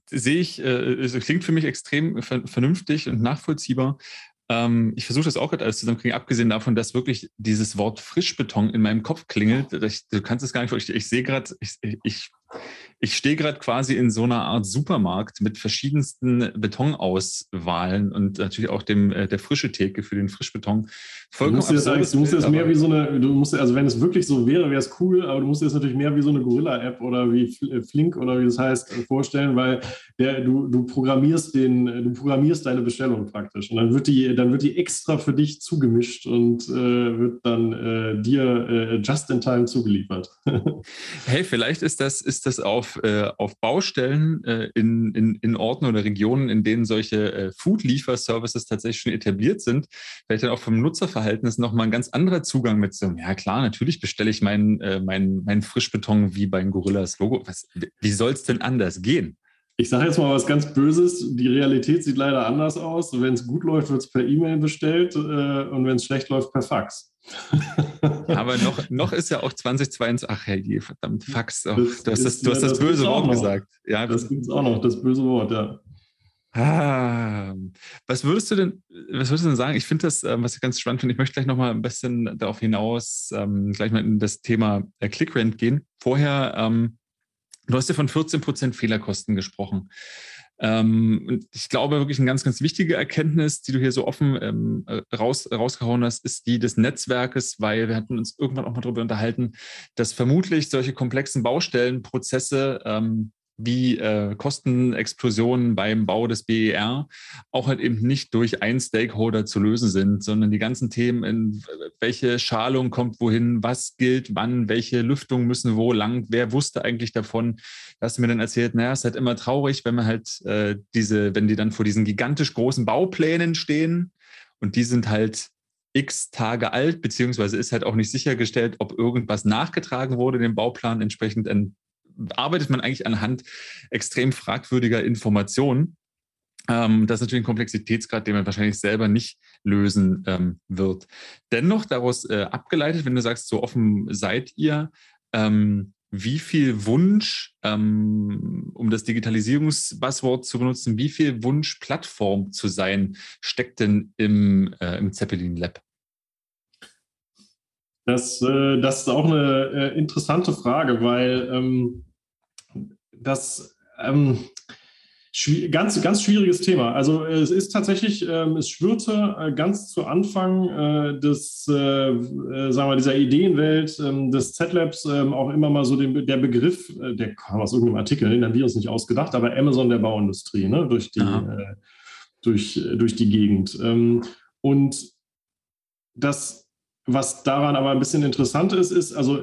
Sehe ich, äh, es klingt für mich extrem vernünftig und nachvollziehbar. Ähm, ich versuche das auch gerade alles zusammenkriegen, abgesehen davon, dass wirklich dieses Wort Frischbeton in meinem Kopf klingelt. Ich, du kannst es gar nicht, ich, ich sehe gerade, ich, ich Ich stehe gerade quasi in so einer Art Supermarkt mit verschiedensten Betonauswahlen und natürlich auch dem äh, der frische Theke für den Frischbeton. Vollkommen du musst dir das, du musst das mehr wie so eine, du musst, also wenn es wirklich so wäre, wäre es cool, aber du musst dir das natürlich mehr wie so eine Gorilla-App oder wie äh, Flink oder wie das heißt äh, vorstellen, weil der, du, du programmierst den, du programmierst deine Bestellung praktisch und dann wird die, dann wird die extra für dich zugemischt und äh, wird dann äh, dir just in time zugeliefert. hey, vielleicht ist das, ist das auf auf, äh, auf Baustellen äh, in, in, in Orten oder Regionen, in denen solche äh, Food-Liefer-Services tatsächlich schon etabliert sind, vielleicht dann auch vom Nutzerverhältnis nochmal ein ganz anderer Zugang mit so, ja klar, natürlich bestelle ich meinen äh, mein, mein Frischbeton wie beim Gorillas Logo. Was, wie soll es denn anders gehen? Ich sage jetzt mal was ganz Böses. Die Realität sieht leider anders aus. Wenn es gut läuft, wird es per E-Mail bestellt äh, und wenn es schlecht läuft, per Fax. Aber noch, noch ist ja auch 2022, ach hey, verdammt, Fax. Oh, das du hast, das, du hast das, das böse Wort gesagt. Ja, das gibt es auch noch, das böse Wort, ja. Ah, was würdest du denn, was würdest du denn sagen? Ich finde das, ähm, was ich ganz spannend finde, ich möchte gleich noch mal ein bisschen darauf hinaus, ähm, gleich mal in das Thema äh, ClickRent gehen. Vorher, ähm, du hast ja von 14% Fehlerkosten gesprochen. Ähm, ich glaube, wirklich eine ganz, ganz wichtige Erkenntnis, die du hier so offen ähm, äh, raus, rausgehauen hast, ist die des Netzwerkes, weil wir hatten uns irgendwann auch mal darüber unterhalten, dass vermutlich solche komplexen Baustellenprozesse ähm, wie äh, Kostenexplosionen beim Bau des BER auch halt eben nicht durch einen Stakeholder zu lösen sind, sondern die ganzen Themen, in welche Schalung kommt wohin, was gilt wann, welche Lüftung müssen wo lang, wer wusste eigentlich davon. Da hast du mir dann erzählt, naja, es ist halt immer traurig, wenn man halt äh, diese, wenn die dann vor diesen gigantisch großen Bauplänen stehen und die sind halt x Tage alt, beziehungsweise ist halt auch nicht sichergestellt, ob irgendwas nachgetragen wurde, dem Bauplan entsprechend arbeitet man eigentlich anhand extrem fragwürdiger Informationen. Ähm, das ist natürlich ein Komplexitätsgrad, den man wahrscheinlich selber nicht lösen ähm, wird. Dennoch daraus äh, abgeleitet, wenn du sagst, so offen seid ihr, ähm, wie viel Wunsch, ähm, um das Digitalisierungsbuzzword zu benutzen, wie viel Wunsch, Plattform zu sein, steckt denn im, äh, im Zeppelin Lab? Das, äh, das ist auch eine äh, interessante Frage, weil ähm, das ähm, ganz, ganz schwieriges Thema. Also es ist tatsächlich, ähm, es schwirrte äh, ganz zu Anfang äh, des, äh, äh, sagen wir, dieser Ideenwelt ähm, des Z-Labs ähm, auch immer mal so den, der Begriff, der kam aus irgendeinem Artikel, den haben wir uns nicht ausgedacht, aber Amazon der Bauindustrie, ne, durch die, durch, durch die Gegend. Ähm, und das was daran aber ein bisschen interessant ist, ist, also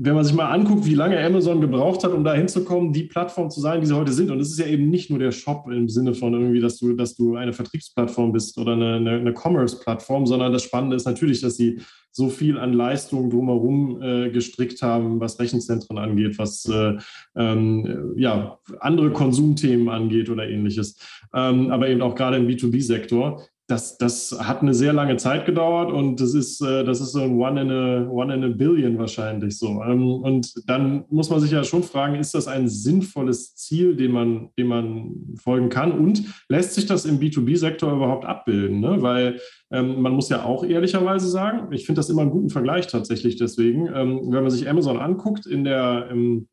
wenn man sich mal anguckt, wie lange Amazon gebraucht hat, um da hinzukommen, die Plattform zu sein, die sie heute sind. Und es ist ja eben nicht nur der Shop im Sinne von irgendwie, dass du, dass du eine Vertriebsplattform bist oder eine, eine, eine Commerce-Plattform, sondern das Spannende ist natürlich, dass sie so viel an Leistung drumherum äh, gestrickt haben, was Rechenzentren angeht, was äh, ähm, ja, andere Konsumthemen angeht oder ähnliches. Ähm, aber eben auch gerade im B2B-Sektor das, das hat eine sehr lange Zeit gedauert und das ist, äh, das ist so ein One in a, One in a Billion wahrscheinlich so. Ähm, und dann muss man sich ja schon fragen, ist das ein sinnvolles Ziel, dem man, dem man folgen kann? Und lässt sich das im B2B-Sektor überhaupt abbilden? Ne? Weil ähm, man muss ja auch ehrlicherweise sagen, ich finde das immer einen guten Vergleich tatsächlich deswegen, ähm, wenn man sich Amazon anguckt in der, im,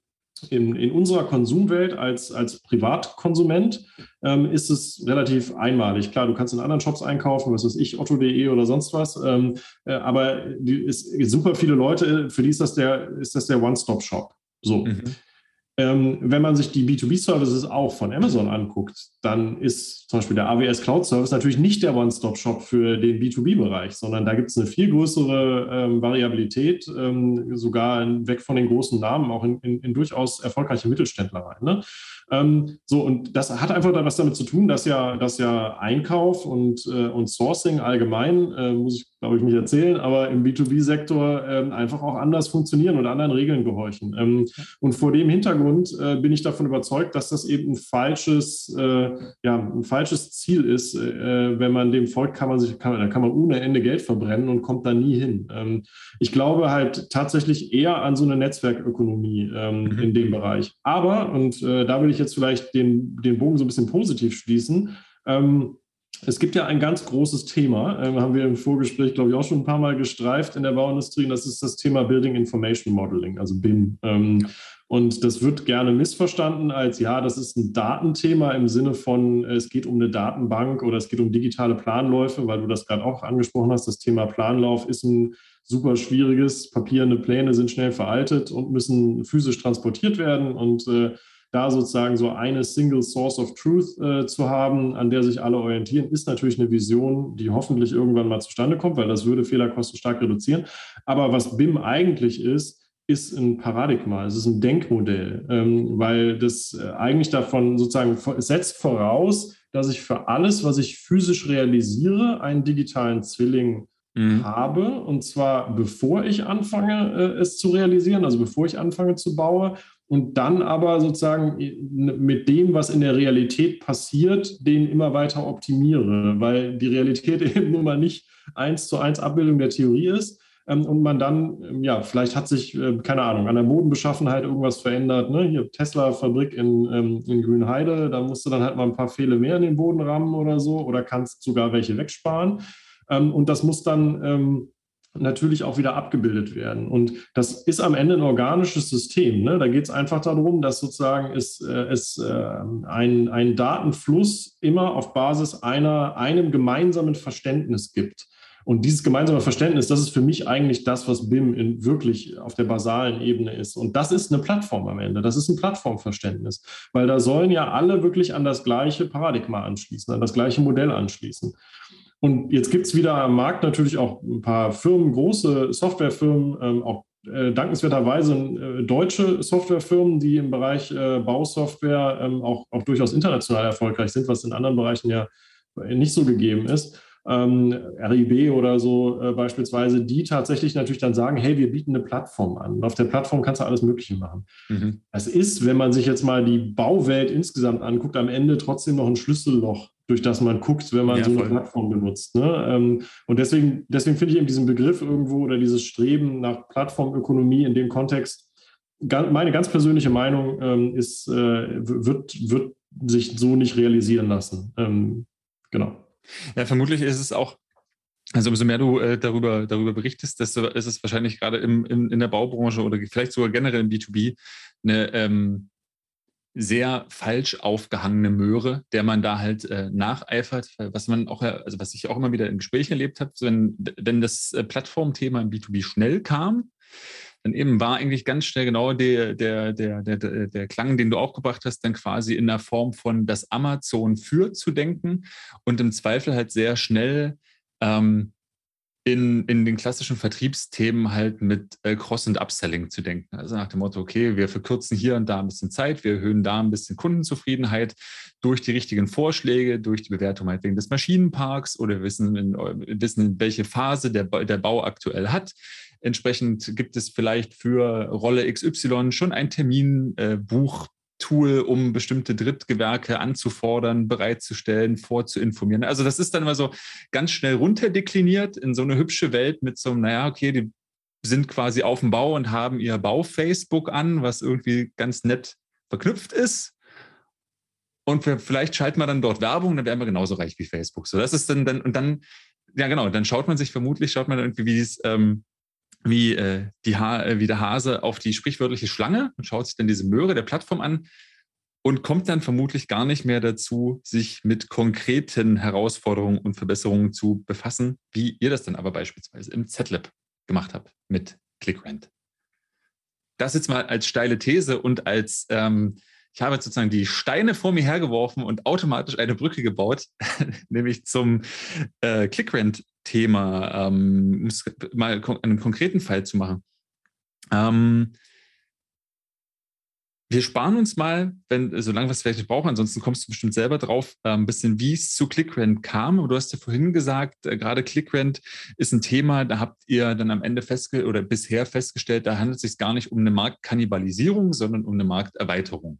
in, in unserer Konsumwelt als, als Privatkonsument ähm, ist es relativ einmalig. Klar, du kannst in anderen Shops einkaufen, was weiß ich, otto.de oder sonst was, ähm, äh, aber es gibt super viele Leute, für die ist das der, ist der One-Stop-Shop. So. Mhm. Ähm, wenn man sich die B2B-Services auch von Amazon anguckt, dann ist zum Beispiel der AWS Cloud Service natürlich nicht der One-Stop-Shop für den B2B-Bereich, sondern da gibt es eine viel größere ähm, Variabilität, ähm, sogar weg von den großen Namen, auch in, in, in durchaus erfolgreiche Mittelständler rein. Ne? Ähm, so, und das hat einfach was damit zu tun, dass ja, dass ja Einkauf und, äh, und Sourcing allgemein, äh, muss ich glaube ich nicht erzählen, aber im B2B-Sektor äh, einfach auch anders funktionieren und anderen Regeln gehorchen. Ähm, und vor dem Hintergrund äh, bin ich davon überzeugt, dass das eben ein falsches, äh, ja, ein falsches Ziel ist. Äh, wenn man dem folgt, kann man sich, kann, da kann man ohne Ende Geld verbrennen und kommt da nie hin. Ähm, ich glaube halt tatsächlich eher an so eine Netzwerkökonomie ähm, mhm. in dem Bereich. Aber, und da will ich ich jetzt vielleicht den, den Bogen so ein bisschen positiv schließen. Ähm, es gibt ja ein ganz großes Thema, äh, haben wir im Vorgespräch, glaube ich, auch schon ein paar Mal gestreift in der Bauindustrie, und das ist das Thema Building Information Modeling, also BIM. Ähm, Und das wird gerne missverstanden als, ja, das ist ein Datenthema im Sinne von, es geht um eine Datenbank oder es geht um digitale Planläufe, weil du das gerade auch angesprochen hast. Das Thema Planlauf ist ein super schwieriges. Papierende Pläne sind schnell veraltet und müssen physisch transportiert werden. Und äh, da sozusagen so eine Single Source of Truth äh, zu haben, an der sich alle orientieren, ist natürlich eine Vision, die hoffentlich irgendwann mal zustande kommt, weil das würde Fehlerkosten stark reduzieren. Aber was BIM eigentlich ist, ist ein Paradigma, es ist ein Denkmodell, ähm, weil das äh, eigentlich davon sozusagen setzt voraus, dass ich für alles, was ich physisch realisiere, einen digitalen Zwilling mhm. habe. Und zwar bevor ich anfange, äh, es zu realisieren, also bevor ich anfange zu bauen. Und dann aber sozusagen mit dem, was in der Realität passiert, den immer weiter optimiere, weil die Realität eben nun mal nicht eins zu eins Abbildung der Theorie ist, ähm, und man dann, ähm, ja, vielleicht hat sich, äh, keine Ahnung, an der Bodenbeschaffenheit irgendwas verändert. Ne? Hier Tesla-Fabrik in, ähm, in Grünheide, da musst du dann halt mal ein paar Pfähle mehr in den Boden rammen oder so oder kannst sogar welche wegsparen. und das muss dann natürlich auch wieder abgebildet werden. Und das ist am Ende ein organisches System. Ne? Da geht es einfach darum, dass sozusagen es, äh, es äh, ein, Datenfluss immer auf Basis einer, einem gemeinsamen Verständnis gibt. Und dieses gemeinsame Verständnis, das ist für mich eigentlich das, was BIM in wirklich auf der basalen Ebene ist. Und das ist eine Plattform am Ende. Das ist ein Plattformverständnis, weil da sollen ja alle wirklich an das gleiche Paradigma anschließen, an das gleiche Modell anschließen. Und jetzt gibt es wieder am Markt natürlich auch ein paar Firmen, große Softwarefirmen, ähm, auch äh, dankenswerterweise äh, deutsche Softwarefirmen, die im Bereich äh, Bausoftware ähm, auch, auch durchaus international erfolgreich sind, was in anderen Bereichen ja nicht so gegeben ist ähm, RIB oder so äh, beispielsweise, die tatsächlich natürlich dann sagen, hey, wir bieten eine Plattform an. Und auf der Plattform kannst du alles Mögliche machen. Mhm. Das ist, wenn man sich jetzt mal die Bauwelt insgesamt anguckt, am Ende trotzdem noch ein Schlüsselloch, durch das man guckt, wenn man ja, so eine Plattform benutzt. Ne? Ähm, und deswegen, deswegen finde ich eben diesen Begriff irgendwo oder dieses Streben nach Plattformökonomie in dem Kontext, meine ganz persönliche Meinung ähm, ist, äh, wird, wird sich so nicht realisieren lassen. Ähm, genau. Ja, vermutlich ist es auch, also umso mehr du äh, darüber, darüber berichtest, desto ist es wahrscheinlich gerade im, im, in der Baubranche oder vielleicht sogar generell im B2B eine ähm, sehr falsch aufgehangene Möhre, der man da halt äh, nacheifert, was man auch, also was ich auch immer wieder in Gesprächen erlebt habe, wenn, wenn das äh, Plattformthema im B2B schnell kam, dann eben war eigentlich ganz schnell genau der, der, der, der, der Klang, den du auch gebracht hast, dann quasi in der Form von das Amazon für zu denken und im Zweifel halt sehr schnell ähm, in, in den klassischen Vertriebsthemen halt mit äh, Cross- und Upselling zu denken. Also nach dem Motto, okay, wir verkürzen hier und da ein bisschen Zeit, wir erhöhen da ein bisschen Kundenzufriedenheit durch die richtigen Vorschläge, durch die Bewertung halt wegen des Maschinenparks oder wissen, in, wissen, in welche Phase der, der Bau aktuell hat. Entsprechend gibt es vielleicht für Rolle XY schon ein Terminbuch. Äh, Tool, um bestimmte Drittgewerke anzufordern, bereitzustellen, vorzuinformieren. Also das ist dann immer so ganz schnell runterdekliniert in so eine hübsche Welt mit so einem, naja, okay, die sind quasi auf dem Bau und haben ihr Bau-Facebook an, was irgendwie ganz nett verknüpft ist. Und vielleicht schalten wir dann dort Werbung, dann wären wir genauso reich wie Facebook. So, das ist dann, dann und dann, ja genau, dann schaut man sich vermutlich, schaut man irgendwie, wie es ähm, wie, äh, die ha äh, wie der Hase auf die sprichwörtliche Schlange und schaut sich dann diese Möhre der Plattform an und kommt dann vermutlich gar nicht mehr dazu, sich mit konkreten Herausforderungen und Verbesserungen zu befassen, wie ihr das dann aber beispielsweise im Z-Lab gemacht habt mit ClickRent. Das jetzt mal als steile These und als ähm, ich habe jetzt sozusagen die Steine vor mir hergeworfen und automatisch eine Brücke gebaut, nämlich zum äh, ClickRent-Thema, ähm, um es mal einen konkreten Fall zu machen. Ähm, wir sparen uns mal, wenn, solange wir es vielleicht nicht brauchen, ansonsten kommst du bestimmt selber drauf, äh, ein bisschen, wie es zu ClickRent kam. Aber du hast ja vorhin gesagt, äh, gerade ClickRent ist ein Thema, da habt ihr dann am Ende festgestellt oder bisher festgestellt, da handelt es sich gar nicht um eine Marktkannibalisierung, sondern um eine Markterweiterung.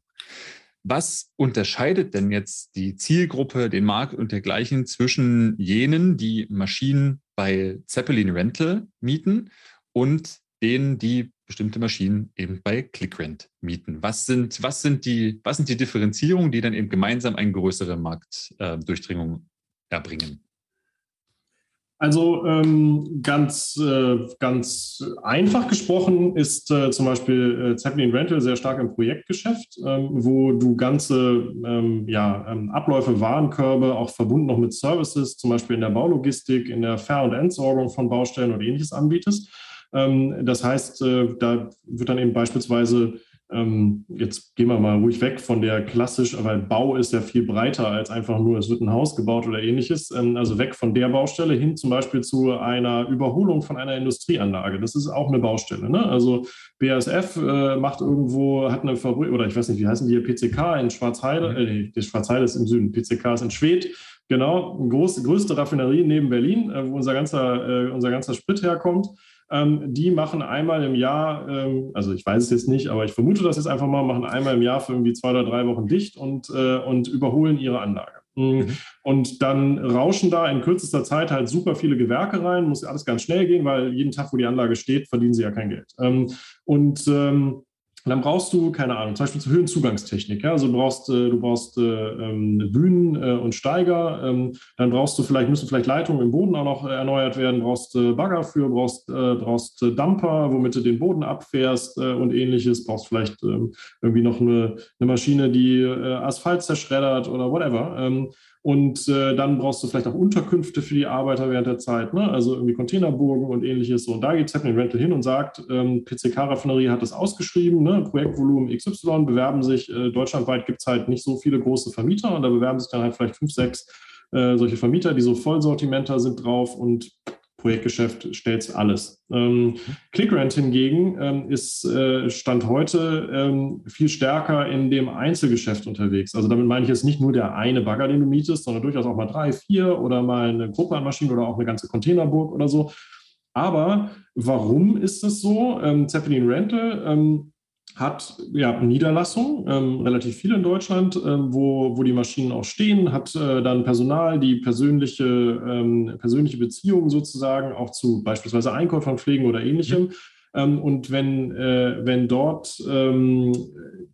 Was unterscheidet denn jetzt die Zielgruppe, den Markt und dergleichen zwischen jenen, die Maschinen bei Zeppelin Rental mieten und denen, die bestimmte Maschinen eben bei ClickRent mieten? Was sind, was sind, die, was sind die Differenzierungen, die dann eben gemeinsam eine größere Marktdurchdringung erbringen? Also ähm, ganz, äh, ganz einfach gesprochen ist äh, zum Beispiel äh, Zeppelin Rental sehr stark im Projektgeschäft, ähm, wo du ganze ähm, ja, ähm, Abläufe, Warenkörbe, auch verbunden noch mit Services, zum Beispiel in der Baulogistik, in der Ver- und Entsorgung von Baustellen oder ähnliches anbietest. Ähm, das heißt, äh, da wird dann eben beispielsweise ähm, jetzt gehen wir mal ruhig weg von der klassisch, weil Bau ist ja viel breiter als einfach nur, es wird ein Haus gebaut oder ähnliches. Ähm, also weg von der Baustelle hin zum Beispiel zu einer Überholung von einer Industrieanlage. Das ist auch eine Baustelle. Ne? Also BASF äh, macht irgendwo, hat eine Fabrik, oder ich weiß nicht, wie heißen die hier, PCK in Schwarzheide, mhm. äh, die Schwarzheide ist im Süden, PCK ist in Schwedt. Genau, groß, größte Raffinerie neben Berlin, äh, wo unser ganzer, äh, unser ganzer Sprit herkommt. Ähm, die machen einmal im Jahr, ähm, also ich weiß es jetzt nicht, aber ich vermute das jetzt einfach mal, machen einmal im Jahr für irgendwie zwei oder drei Wochen dicht und, äh, und überholen ihre Anlage. Mhm. mhm. Und dann rauschen da in kürzester Zeit halt super viele Gewerke rein, muss alles ganz schnell gehen, weil jeden Tag, wo die Anlage steht, verdienen sie ja kein Geld. Ähm, und ähm, und dann brauchst du, keine Ahnung, zum Beispiel zur Höhenzugangstechnik. Ja? Also du brauchst, äh, du brauchst äh, ähm, Bühnen äh, und Steiger. Ähm, dann brauchst du vielleicht, müssen vielleicht Leitungen im Boden auch noch erneuert werden. Brauchst äh, Bagger für, brauchst, äh, brauchst äh, Dumper, womit du den Boden abfährst und ähnliches. Brauchst vielleicht ähm, irgendwie noch eine, eine Maschine, die Asphalt zerschreddert oder whatever. Und äh, dann brauchst du vielleicht auch Unterkünfte für die Arbeiter während der Zeit, ne? also irgendwie Containerburgen und ähnliches. Und da geht Zeppelin Rental hin und sagt, ähm, PCK-Raffinerie hat das ausgeschrieben, ne? Projektvolumen XY, bewerben sich, äh, deutschlandweit gibt es halt nicht so viele große Vermieter und da bewerben sich dann halt vielleicht fünf, sechs äh, solche Vermieter, die so Vollsortimenter sind drauf und Projektgeschäft stellt alles. Ähm, ClickRent hingegen ähm, ist äh, Stand heute ähm, viel stärker in dem Einzelgeschäft unterwegs. Also damit meine ich jetzt nicht nur der eine Bagger, den du mietest, sondern durchaus auch mal drei, vier oder mal eine Gruppe an Maschinen oder auch eine ganze Containerburg oder so. Aber warum ist es so? Ähm, Zeppelin Rental ähm, hat ja Niederlassungen, ähm, relativ viele in Deutschland, ähm, wo, wo die Maschinen auch stehen, hat äh, dann Personal, die persönliche, ähm, persönliche Beziehungen sozusagen auch zu beispielsweise Einkäufern pflegen oder ähnlichem. Ähm, und wenn, äh, wenn dort ähm,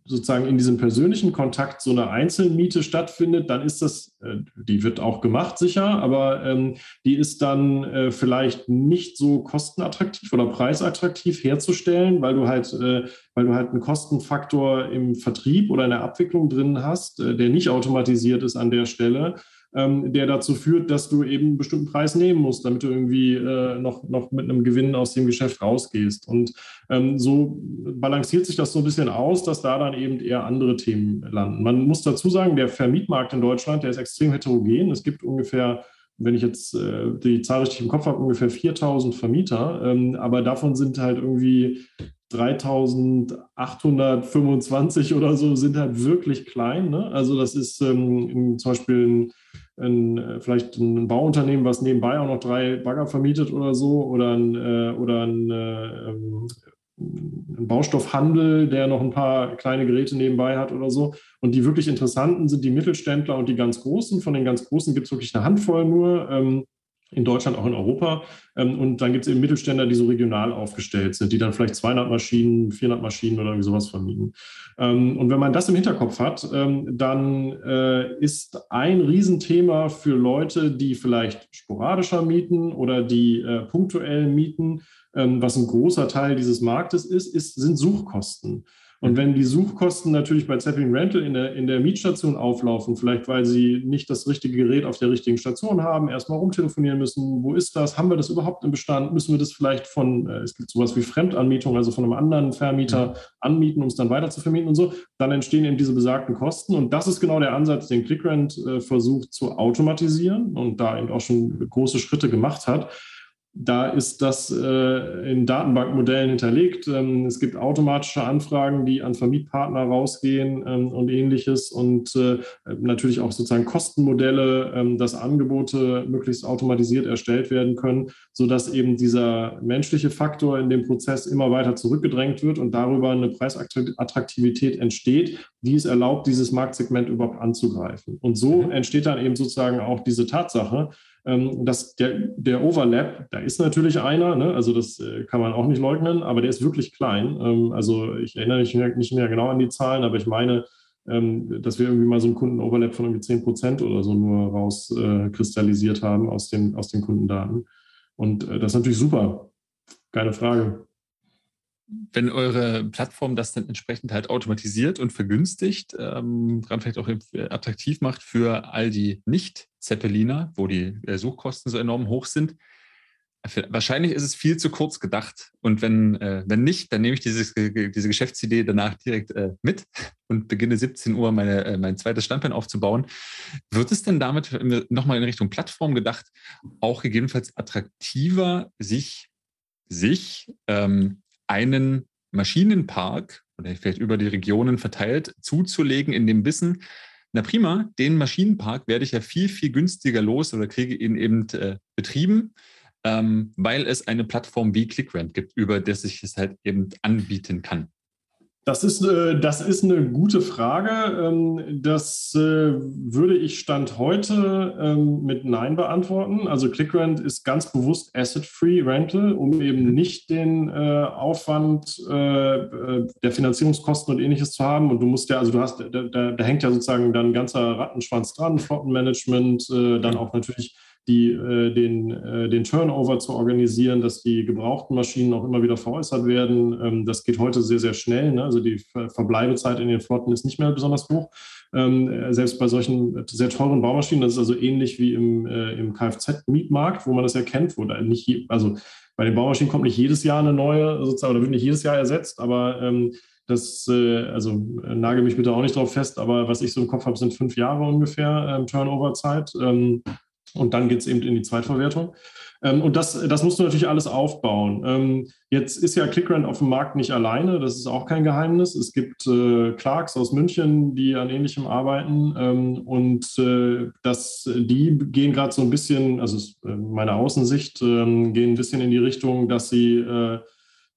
sozusagen in diesem persönlichen Kontakt so eine Einzelmiete stattfindet, dann ist das, äh, die wird auch gemacht sicher, aber ähm, die ist dann äh, vielleicht nicht so kostenattraktiv oder preisattraktiv herzustellen, weil du halt, weil du halt einen Kostenfaktor im Vertrieb oder in der Abwicklung drin hast, der nicht automatisiert ist an der Stelle ähm, der dazu führt, dass du eben einen bestimmten Preis nehmen musst, damit du irgendwie äh, noch, noch mit einem Gewinn aus dem Geschäft rausgehst. Und ähm, so balanciert sich das so ein bisschen aus, dass da dann eben eher andere Themen landen. Man muss dazu sagen, der Vermietmarkt in Deutschland, der ist extrem heterogen. Es gibt ungefähr wenn ich jetzt äh, die Zahl richtig im Kopf habe, ungefähr 4000 Vermieter. Ähm, aber davon sind halt irgendwie 3825 oder so sind halt wirklich klein. Ne? Also das ist ähm, zum Beispiel ein ein, äh, vielleicht ein Bauunternehmen, was nebenbei auch noch drei Bagger vermietet oder so, oder ein, äh, oder ein, äh, ähm, ein Baustoffhandel, der noch ein paar kleine Geräte nebenbei hat oder so. Und die wirklich interessanten sind die Mittelständler und die ganz großen. Von den ganz großen gibt es wirklich eine Handvoll nur. In Deutschland, auch in Europa. Ähm, und dann gibt es eben Mittelständler, die so regional aufgestellt sind, die dann vielleicht 200 Maschinen, 400 Maschinen oder irgendwie sowas vermieten. Ähm, und wenn man das im Hinterkopf hat, ähm, dann äh, ist ein Riesenthema für Leute, die vielleicht sporadischer mieten oder die äh, punktuell mieten, was ein großer Teil dieses Marktes ist, ist sind Suchkosten. Und wenn die Suchkosten natürlich bei Zeppelin Rental in der, in der Mietstation auflaufen, vielleicht weil sie nicht das richtige Gerät auf der richtigen Station haben, erstmal rumtelefonieren müssen, wo ist das, haben wir das überhaupt im Bestand, müssen wir das vielleicht von, äh, es gibt sowas wie Fremdanmietung, also von einem anderen Vermieter anmieten, um es dann weiter zu vermieten und so, dann entstehen eben diese besagten Kosten. Und das ist genau der Ansatz, den ClickRent äh, versucht zu automatisieren und da eben auch schon große Schritte gemacht hat da ist das äh, in Datenbankmodellen hinterlegt. Ähm, es gibt automatische Anfragen, die an Vermietpartner rausgehen ähm, und ähnliches und äh, natürlich auch sozusagen Kostenmodelle, ähm, dass Angebote möglichst automatisiert erstellt werden können, sodass eben dieser menschliche Faktor in dem Prozess immer weiter zurückgedrängt wird und darüber eine Preisattraktivität entsteht, die es erlaubt, dieses Marktsegment überhaupt anzugreifen. Und so mhm. entsteht dann eben sozusagen auch diese Tatsache, ähm, dass der, der Overlap, da ist natürlich einer, ne? also das äh, kann man auch nicht leugnen, aber der ist wirklich klein. Ähm, also ich erinnere mich nicht mehr genau an die Zahlen, aber ich meine, ähm, dass wir irgendwie mal so einen Kundenoverlap von irgendwie 10 Prozent oder so nur rauskristallisiert äh, haben aus den, aus den Kundendaten. Und äh, das ist natürlich super. Keine Frage wenn eure Plattform das dann entsprechend halt automatisiert und vergünstigt, ähm, gerade vielleicht auch attraktiv macht für all die Nicht-Zeppeliner, wo die äh, Suchkosten so enorm hoch sind, wahrscheinlich ist es viel zu kurz gedacht. Und wenn, äh, wenn nicht, dann nehme ich dieses, diese Geschäftsidee danach direkt äh, mit und beginne 17 Uhr meine, äh, mein zweites Standbein aufzubauen. Wird es denn damit nochmal in Richtung Plattform gedacht, auch gegebenenfalls attraktiver, sich, sich ähm, einen Maschinenpark oder vielleicht über die Regionen verteilt zuzulegen in dem Wissen, na prima, den Maschinenpark werde ich ja viel, viel günstiger los oder kriege ihn eben äh, betrieben, ähm, weil es eine Plattform wie ClickRent gibt, über das ich es halt eben anbieten kann. Das ist, äh, das ist eine gute Frage. Ähm, das äh, würde ich Stand heute ähm, mit Nein beantworten. Also ClickRent ist ganz bewusst Asset-Free Rental, um eben nicht den äh, Aufwand der Finanzierungskosten und ähnliches zu haben. Und du musst ja, also du hast, da, da hängt ja sozusagen dann ein ganzer Rattenschwanz dran, Flottenmanagement, dann auch natürlich die, äh, den, äh, den Turnover zu organisieren, dass die gebrauchten Maschinen auch immer wieder veräußert werden. Ähm, das geht heute sehr, sehr schnell. Ne? Also die Ver Verbleibezeit in den Flotten ist nicht mehr besonders hoch. Ähm, selbst bei solchen sehr teuren Baumaschinen, das ist also ähnlich wie im, äh, im Kfz-Mietmarkt, wo man das ja kennt, wo da nicht, also bei den Baumaschinen kommt nicht jedes Jahr eine neue, sozusagen, oder wird nicht jedes Jahr ersetzt, aber ähm, das, äh, also nagel mich bitte auch nicht drauf fest, aber was ich so im Kopf habe, sind fünf Jahre ungefähr ähm, Turnover-Zeit. Ähm, und dann geht es eben in die Zweitverwertung. Ähm, und das, das musst du natürlich alles aufbauen. Ähm, jetzt ist ja ClickRent auf dem Markt nicht alleine, das ist auch kein Geheimnis. Es gibt äh, Clarks aus München, die an ähnlichem arbeiten. Ähm, und äh, das, die gehen gerade so ein bisschen, also äh, meine Außensicht, gehen ein bisschen in die Richtung, dass sie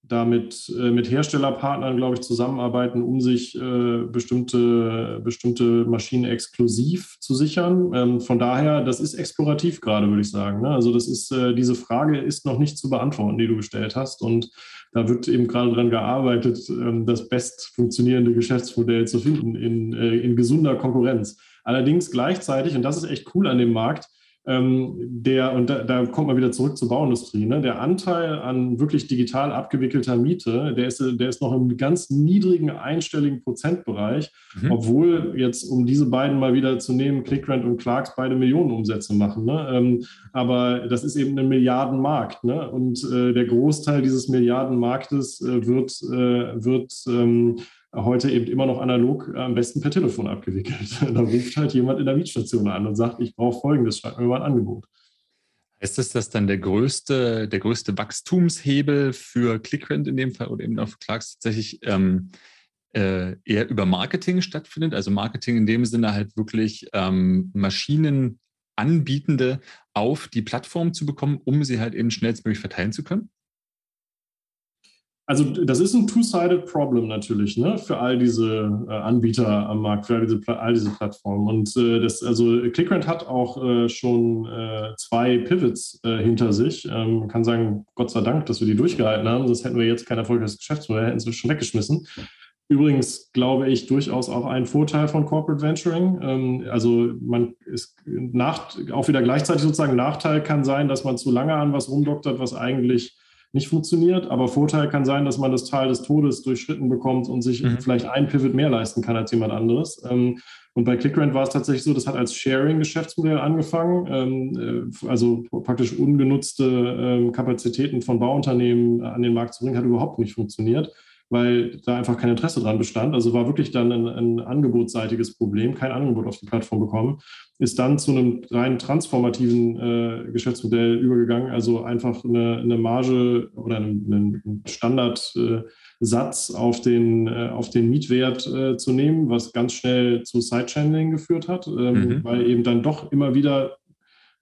äh, da mit, äh, mit Herstellerpartnern, glaube ich, zusammenarbeiten, um sich äh, bestimmte, bestimmte Maschinen exklusiv zu sichern. Ähm, von daher, das ist explorativ gerade, würde ich sagen. Ne? Also das ist, äh, diese Frage ist noch nicht zu beantworten, die du gestellt hast. Und da wird eben gerade daran gearbeitet, ähm, das best funktionierende Geschäftsmodell zu finden in, äh, in gesunder Konkurrenz. Allerdings gleichzeitig, und das ist echt cool an dem Markt, der, und da, da, kommt man wieder zurück zur Bauindustrie, ne? der Anteil an wirklich digital abgewickelter Miete, der ist, der ist noch im ganz niedrigen einstelligen Prozentbereich, mhm. obwohl jetzt, um diese beiden mal wieder zu nehmen, ClickRent und Clarks beide Millionenumsätze machen. Ne? Ähm, aber das ist eben ein Milliardenmarkt. Ne? Und äh, der Großteil dieses Milliardenmarktes äh, wird, äh, wird ähm, heute eben immer noch analog am besten per Telefon abgewickelt. Da ruft halt jemand in der Mietstation an und sagt, ich brauche folgendes, schreibt mir mal ein Angebot. Heißt das, dass dann der größte, der größte Wachstumshebel für ClickRent in dem Fall oder eben auf Clarks tatsächlich ähm, äh, eher über Marketing stattfindet? Also Marketing in dem Sinne halt wirklich ähm, Maschinenanbietende auf die Plattform zu bekommen, um sie halt eben schnellstmöglich verteilen zu können? Also das ist ein two-sided Problem natürlich, ne, für all diese äh, Anbieter am Markt, für all diese, all diese Plattformen. Und äh, das, also ClickRent hat auch äh, schon äh, zwei Pivots äh, hinter sich. Ähm, man kann sagen, Gott sei Dank, dass wir die durchgehalten haben, sonst hätten wir jetzt kein erfolgreiches Geschäftsmodell, hätten sie schon weggeschmissen. Übrigens glaube ich durchaus auch ein Vorteil von Corporate Venturing. Ähm, also man ist nach, auch wieder gleichzeitig sozusagen Nachteil kann sein, dass man zu lange an was rumdoktert, was eigentlich nicht funktioniert. Aber Vorteil kann sein, dass man das Tal des Todes durchschritten bekommt und sich mhm. vielleicht ein Pivot mehr leisten kann als jemand anderes. Ähm, und bei ClickRent war es tatsächlich so, das hat als Sharing-Geschäftsmodell angefangen, ähm, äh, also praktisch ungenutzte ähm, Kapazitäten von Bauunternehmen an den Markt zu bringen, hat überhaupt nicht funktioniert weil da einfach kein Interesse dran bestand. Also war wirklich dann ein, ein angebotsseitiges Problem, kein Angebot auf die Plattform bekommen, ist dann zu einem rein transformativen äh, Geschäftsmodell übergegangen, also einfach eine, eine Marge oder einen, einen Standardsatz äh, auf, den, äh, auf den Mietwert äh, zu nehmen, was ganz schnell zu Side-Channeling geführt hat, ähm, mhm. weil eben dann doch immer wieder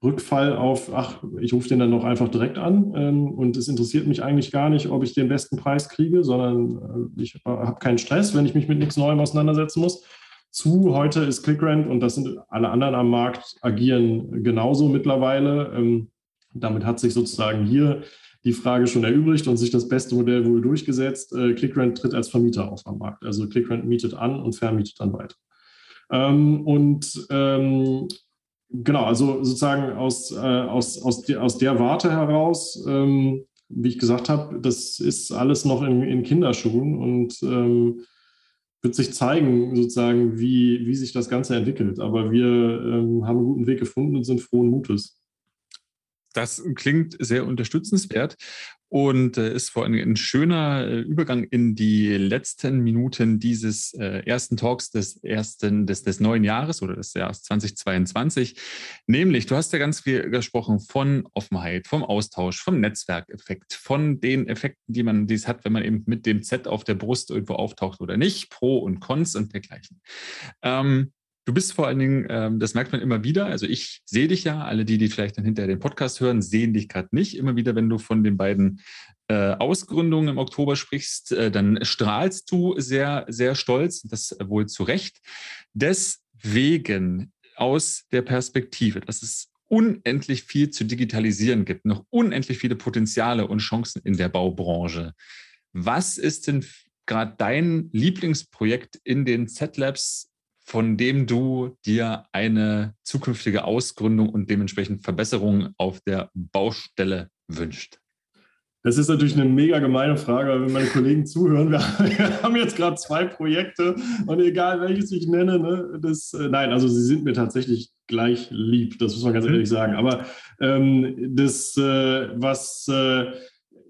Rückfall auf, ach, ich rufe den dann noch einfach direkt an ähm, und es interessiert mich eigentlich gar nicht, ob ich den besten Preis kriege, sondern äh, ich habe keinen Stress, wenn ich mich mit nichts Neuem auseinandersetzen muss. Zu heute ist ClickRent und das sind alle anderen am Markt agieren genauso mittlerweile. Ähm, damit hat sich sozusagen hier die Frage schon erübrigt und sich das beste Modell wohl durchgesetzt. Äh, ClickRent tritt als Vermieter auf am Markt. Also ClickRent mietet an und vermietet dann weiter. Ähm, und ähm, genau, also sozusagen aus, äh, aus, aus, die, aus der Warte heraus, ähm, wie ich gesagt habe, das ist alles noch in, in Kinderschuhen und ähm, wird sich zeigen, sozusagen, wie, wie sich das Ganze entwickelt. Aber wir ähm, haben einen guten Weg gefunden und sind frohen Mutes. Das klingt sehr unterstützenswert und äh, ist vor allem ein schöner äh, Übergang in die letzten Minuten dieses äh, ersten Talks des ersten des, des neuen Jahres oder des Jahres 2022. Nämlich, du hast ja ganz viel gesprochen von Offenheit, vom Austausch, vom Netzwerkeffekt, von den Effekten, die man dies hat, wenn man eben mit dem Z auf der Brust irgendwo auftaucht oder nicht, Pro und Cons und dergleichen. Ähm, Du bist vor allen Dingen, ähm, das merkt man immer wieder, also ich sehe dich ja, alle die, die vielleicht dann hinterher den Podcast hören, sehen dich gerade nicht. Immer wieder, wenn du von den beiden äh, Ausgründungen im Oktober sprichst, äh, dann strahlst du sehr, sehr stolz, das wohl zu Recht. Deswegen aus der Perspektive, dass es unendlich viel zu digitalisieren gibt, noch unendlich viele Potenziale und Chancen in der Baubranche. Was ist denn gerade dein Lieblingsprojekt in den Z-Labs von dem du dir eine zukünftige Ausgründung und dementsprechend Verbesserungen auf der Baustelle wünscht? Das ist natürlich eine mega gemeine Frage, wenn meine Kollegen zuhören. Wir, haben jetzt gerade zwei Projekte und egal welches ich nenne, ne, das, äh, nein, also sie sind mir tatsächlich gleich lieb, das muss man ganz mhm. ehrlich sagen. Aber ähm, das, äh, was äh,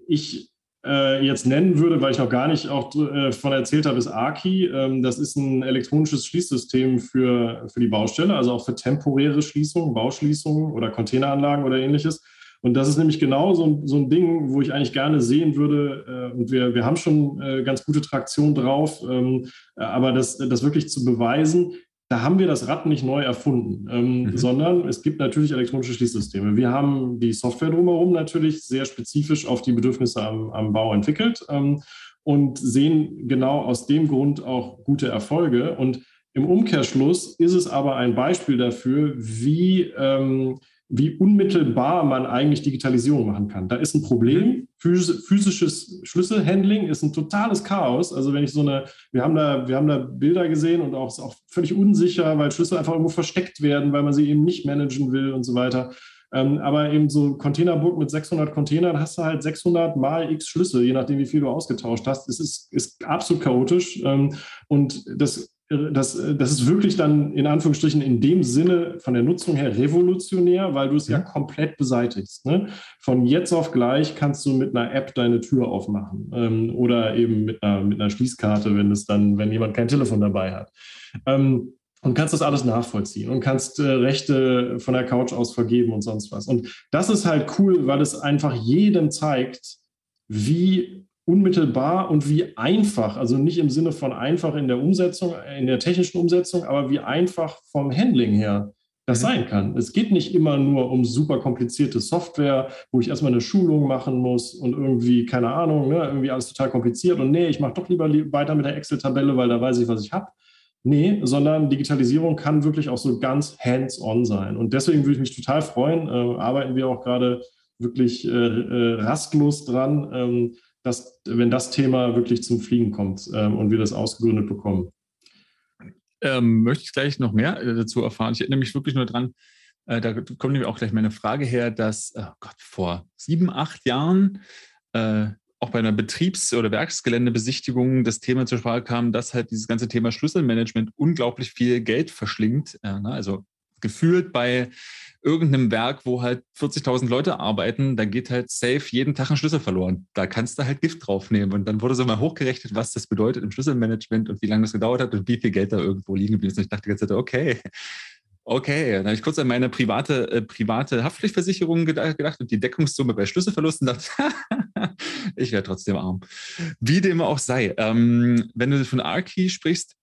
ich äh, jetzt nennen würde, weil ich noch gar nicht auch äh, von erzählt habe, ist AKI. Ähm, das ist ein elektronisches Schließsystem für, für die Baustelle, also auch für temporäre Schließungen, Bauschließungen oder Containeranlagen oder ähnliches. Und das ist nämlich genau so, so ein Ding, wo ich eigentlich gerne sehen würde, äh, und wir, wir haben schon äh, ganz gute Traktion drauf, ähm, aber das, das wirklich zu beweisen, da haben wir das Rad nicht neu erfunden, ähm, mhm. sondern es gibt natürlich elektronische Schließsysteme. Wir haben die Software drumherum natürlich sehr spezifisch auf die Bedürfnisse am, am Bau entwickelt ähm, und sehen genau aus dem Grund auch gute Erfolge. Und im Umkehrschluss ist es aber ein Beispiel dafür, wie ähm, wie unmittelbar man eigentlich Digitalisierung machen kann. Da ist ein Problem. physisches Schlüsselhandling ist ein totales Chaos. Also wenn ich so eine, wir haben da, wir haben da Bilder gesehen und auch, ist auch völlig unsicher, weil Schlüssel einfach irgendwo versteckt werden, weil man sie eben nicht managen will und so weiter. Ähm, aber eben so Containerburg mit 600 Containern hast du halt 600 mal x Schlüssel, je nachdem, wie viel du ausgetauscht hast. Es ist, ist absolut chaotisch. Ähm, und das das, das ist wirklich dann in Anführungsstrichen in dem Sinne von der Nutzung her revolutionär, weil du es ja, ja komplett beseitigst. Ne? Von jetzt auf gleich kannst du mit einer App deine Tür aufmachen ähm, oder eben mit einer, mit einer Schließkarte, wenn es dann, wenn jemand kein Telefon dabei hat. Ähm, und kannst das alles nachvollziehen und kannst äh, Rechte von der Couch aus vergeben und sonst was. Und das ist halt cool, weil es einfach jedem zeigt, wie unmittelbar und wie einfach, also nicht im Sinne von einfach in der Umsetzung, in der technischen Umsetzung, aber wie einfach vom Handling her das mhm. sein kann. Es geht nicht immer nur um super komplizierte Software, wo ich erstmal eine Schulung machen muss und irgendwie, keine Ahnung, ne, irgendwie alles total kompliziert und nee, ich mache doch lieber weiter mit der Excel-Tabelle, weil da weiß ich, was ich habe. Nee, sondern Digitalisierung kann wirklich auch so ganz hands-on sein. Und deswegen würde ich mich total freuen, äh, arbeiten wir auch gerade wirklich äh, äh, rastlos dran, ähm, dass, wenn das Thema wirklich zum Fliegen kommt ähm, und wir das ausgegründet bekommen. Ähm, möchte ich gleich noch mehr äh, dazu erfahren. Ich erinnere mich wirklich nur dran, äh, da kommt nämlich auch gleich meine Frage her, dass oh Gott, vor sieben, acht Jahren äh, auch bei einer Betriebs- oder Werksgeländebesichtigung das Thema zur Sprache kam, dass halt dieses ganze Thema Schlüsselmanagement unglaublich viel Geld verschlingt. Äh, ne? Also gefühlt bei irgendeinem Werk, wo halt 40.000 Leute arbeiten, da geht halt safe jeden Tag ein Schlüssel verloren. Da kannst du halt Gift draufnehmen. Und dann wurde so mal hochgerechnet, was das bedeutet im Schlüsselmanagement und wie lange das gedauert hat und wie viel Geld da irgendwo liegen geblieben ist. Und ich dachte die ganze Zeit, okay, Okay, dann habe ich kurz an meine private, äh, private Haftpflichtversicherung gedacht, gedacht und die Deckungssumme bei Schlüsselverlusten dachte, ich wäre trotzdem arm. Wie dem auch sei. Ähm, wenn du von Arki sprichst,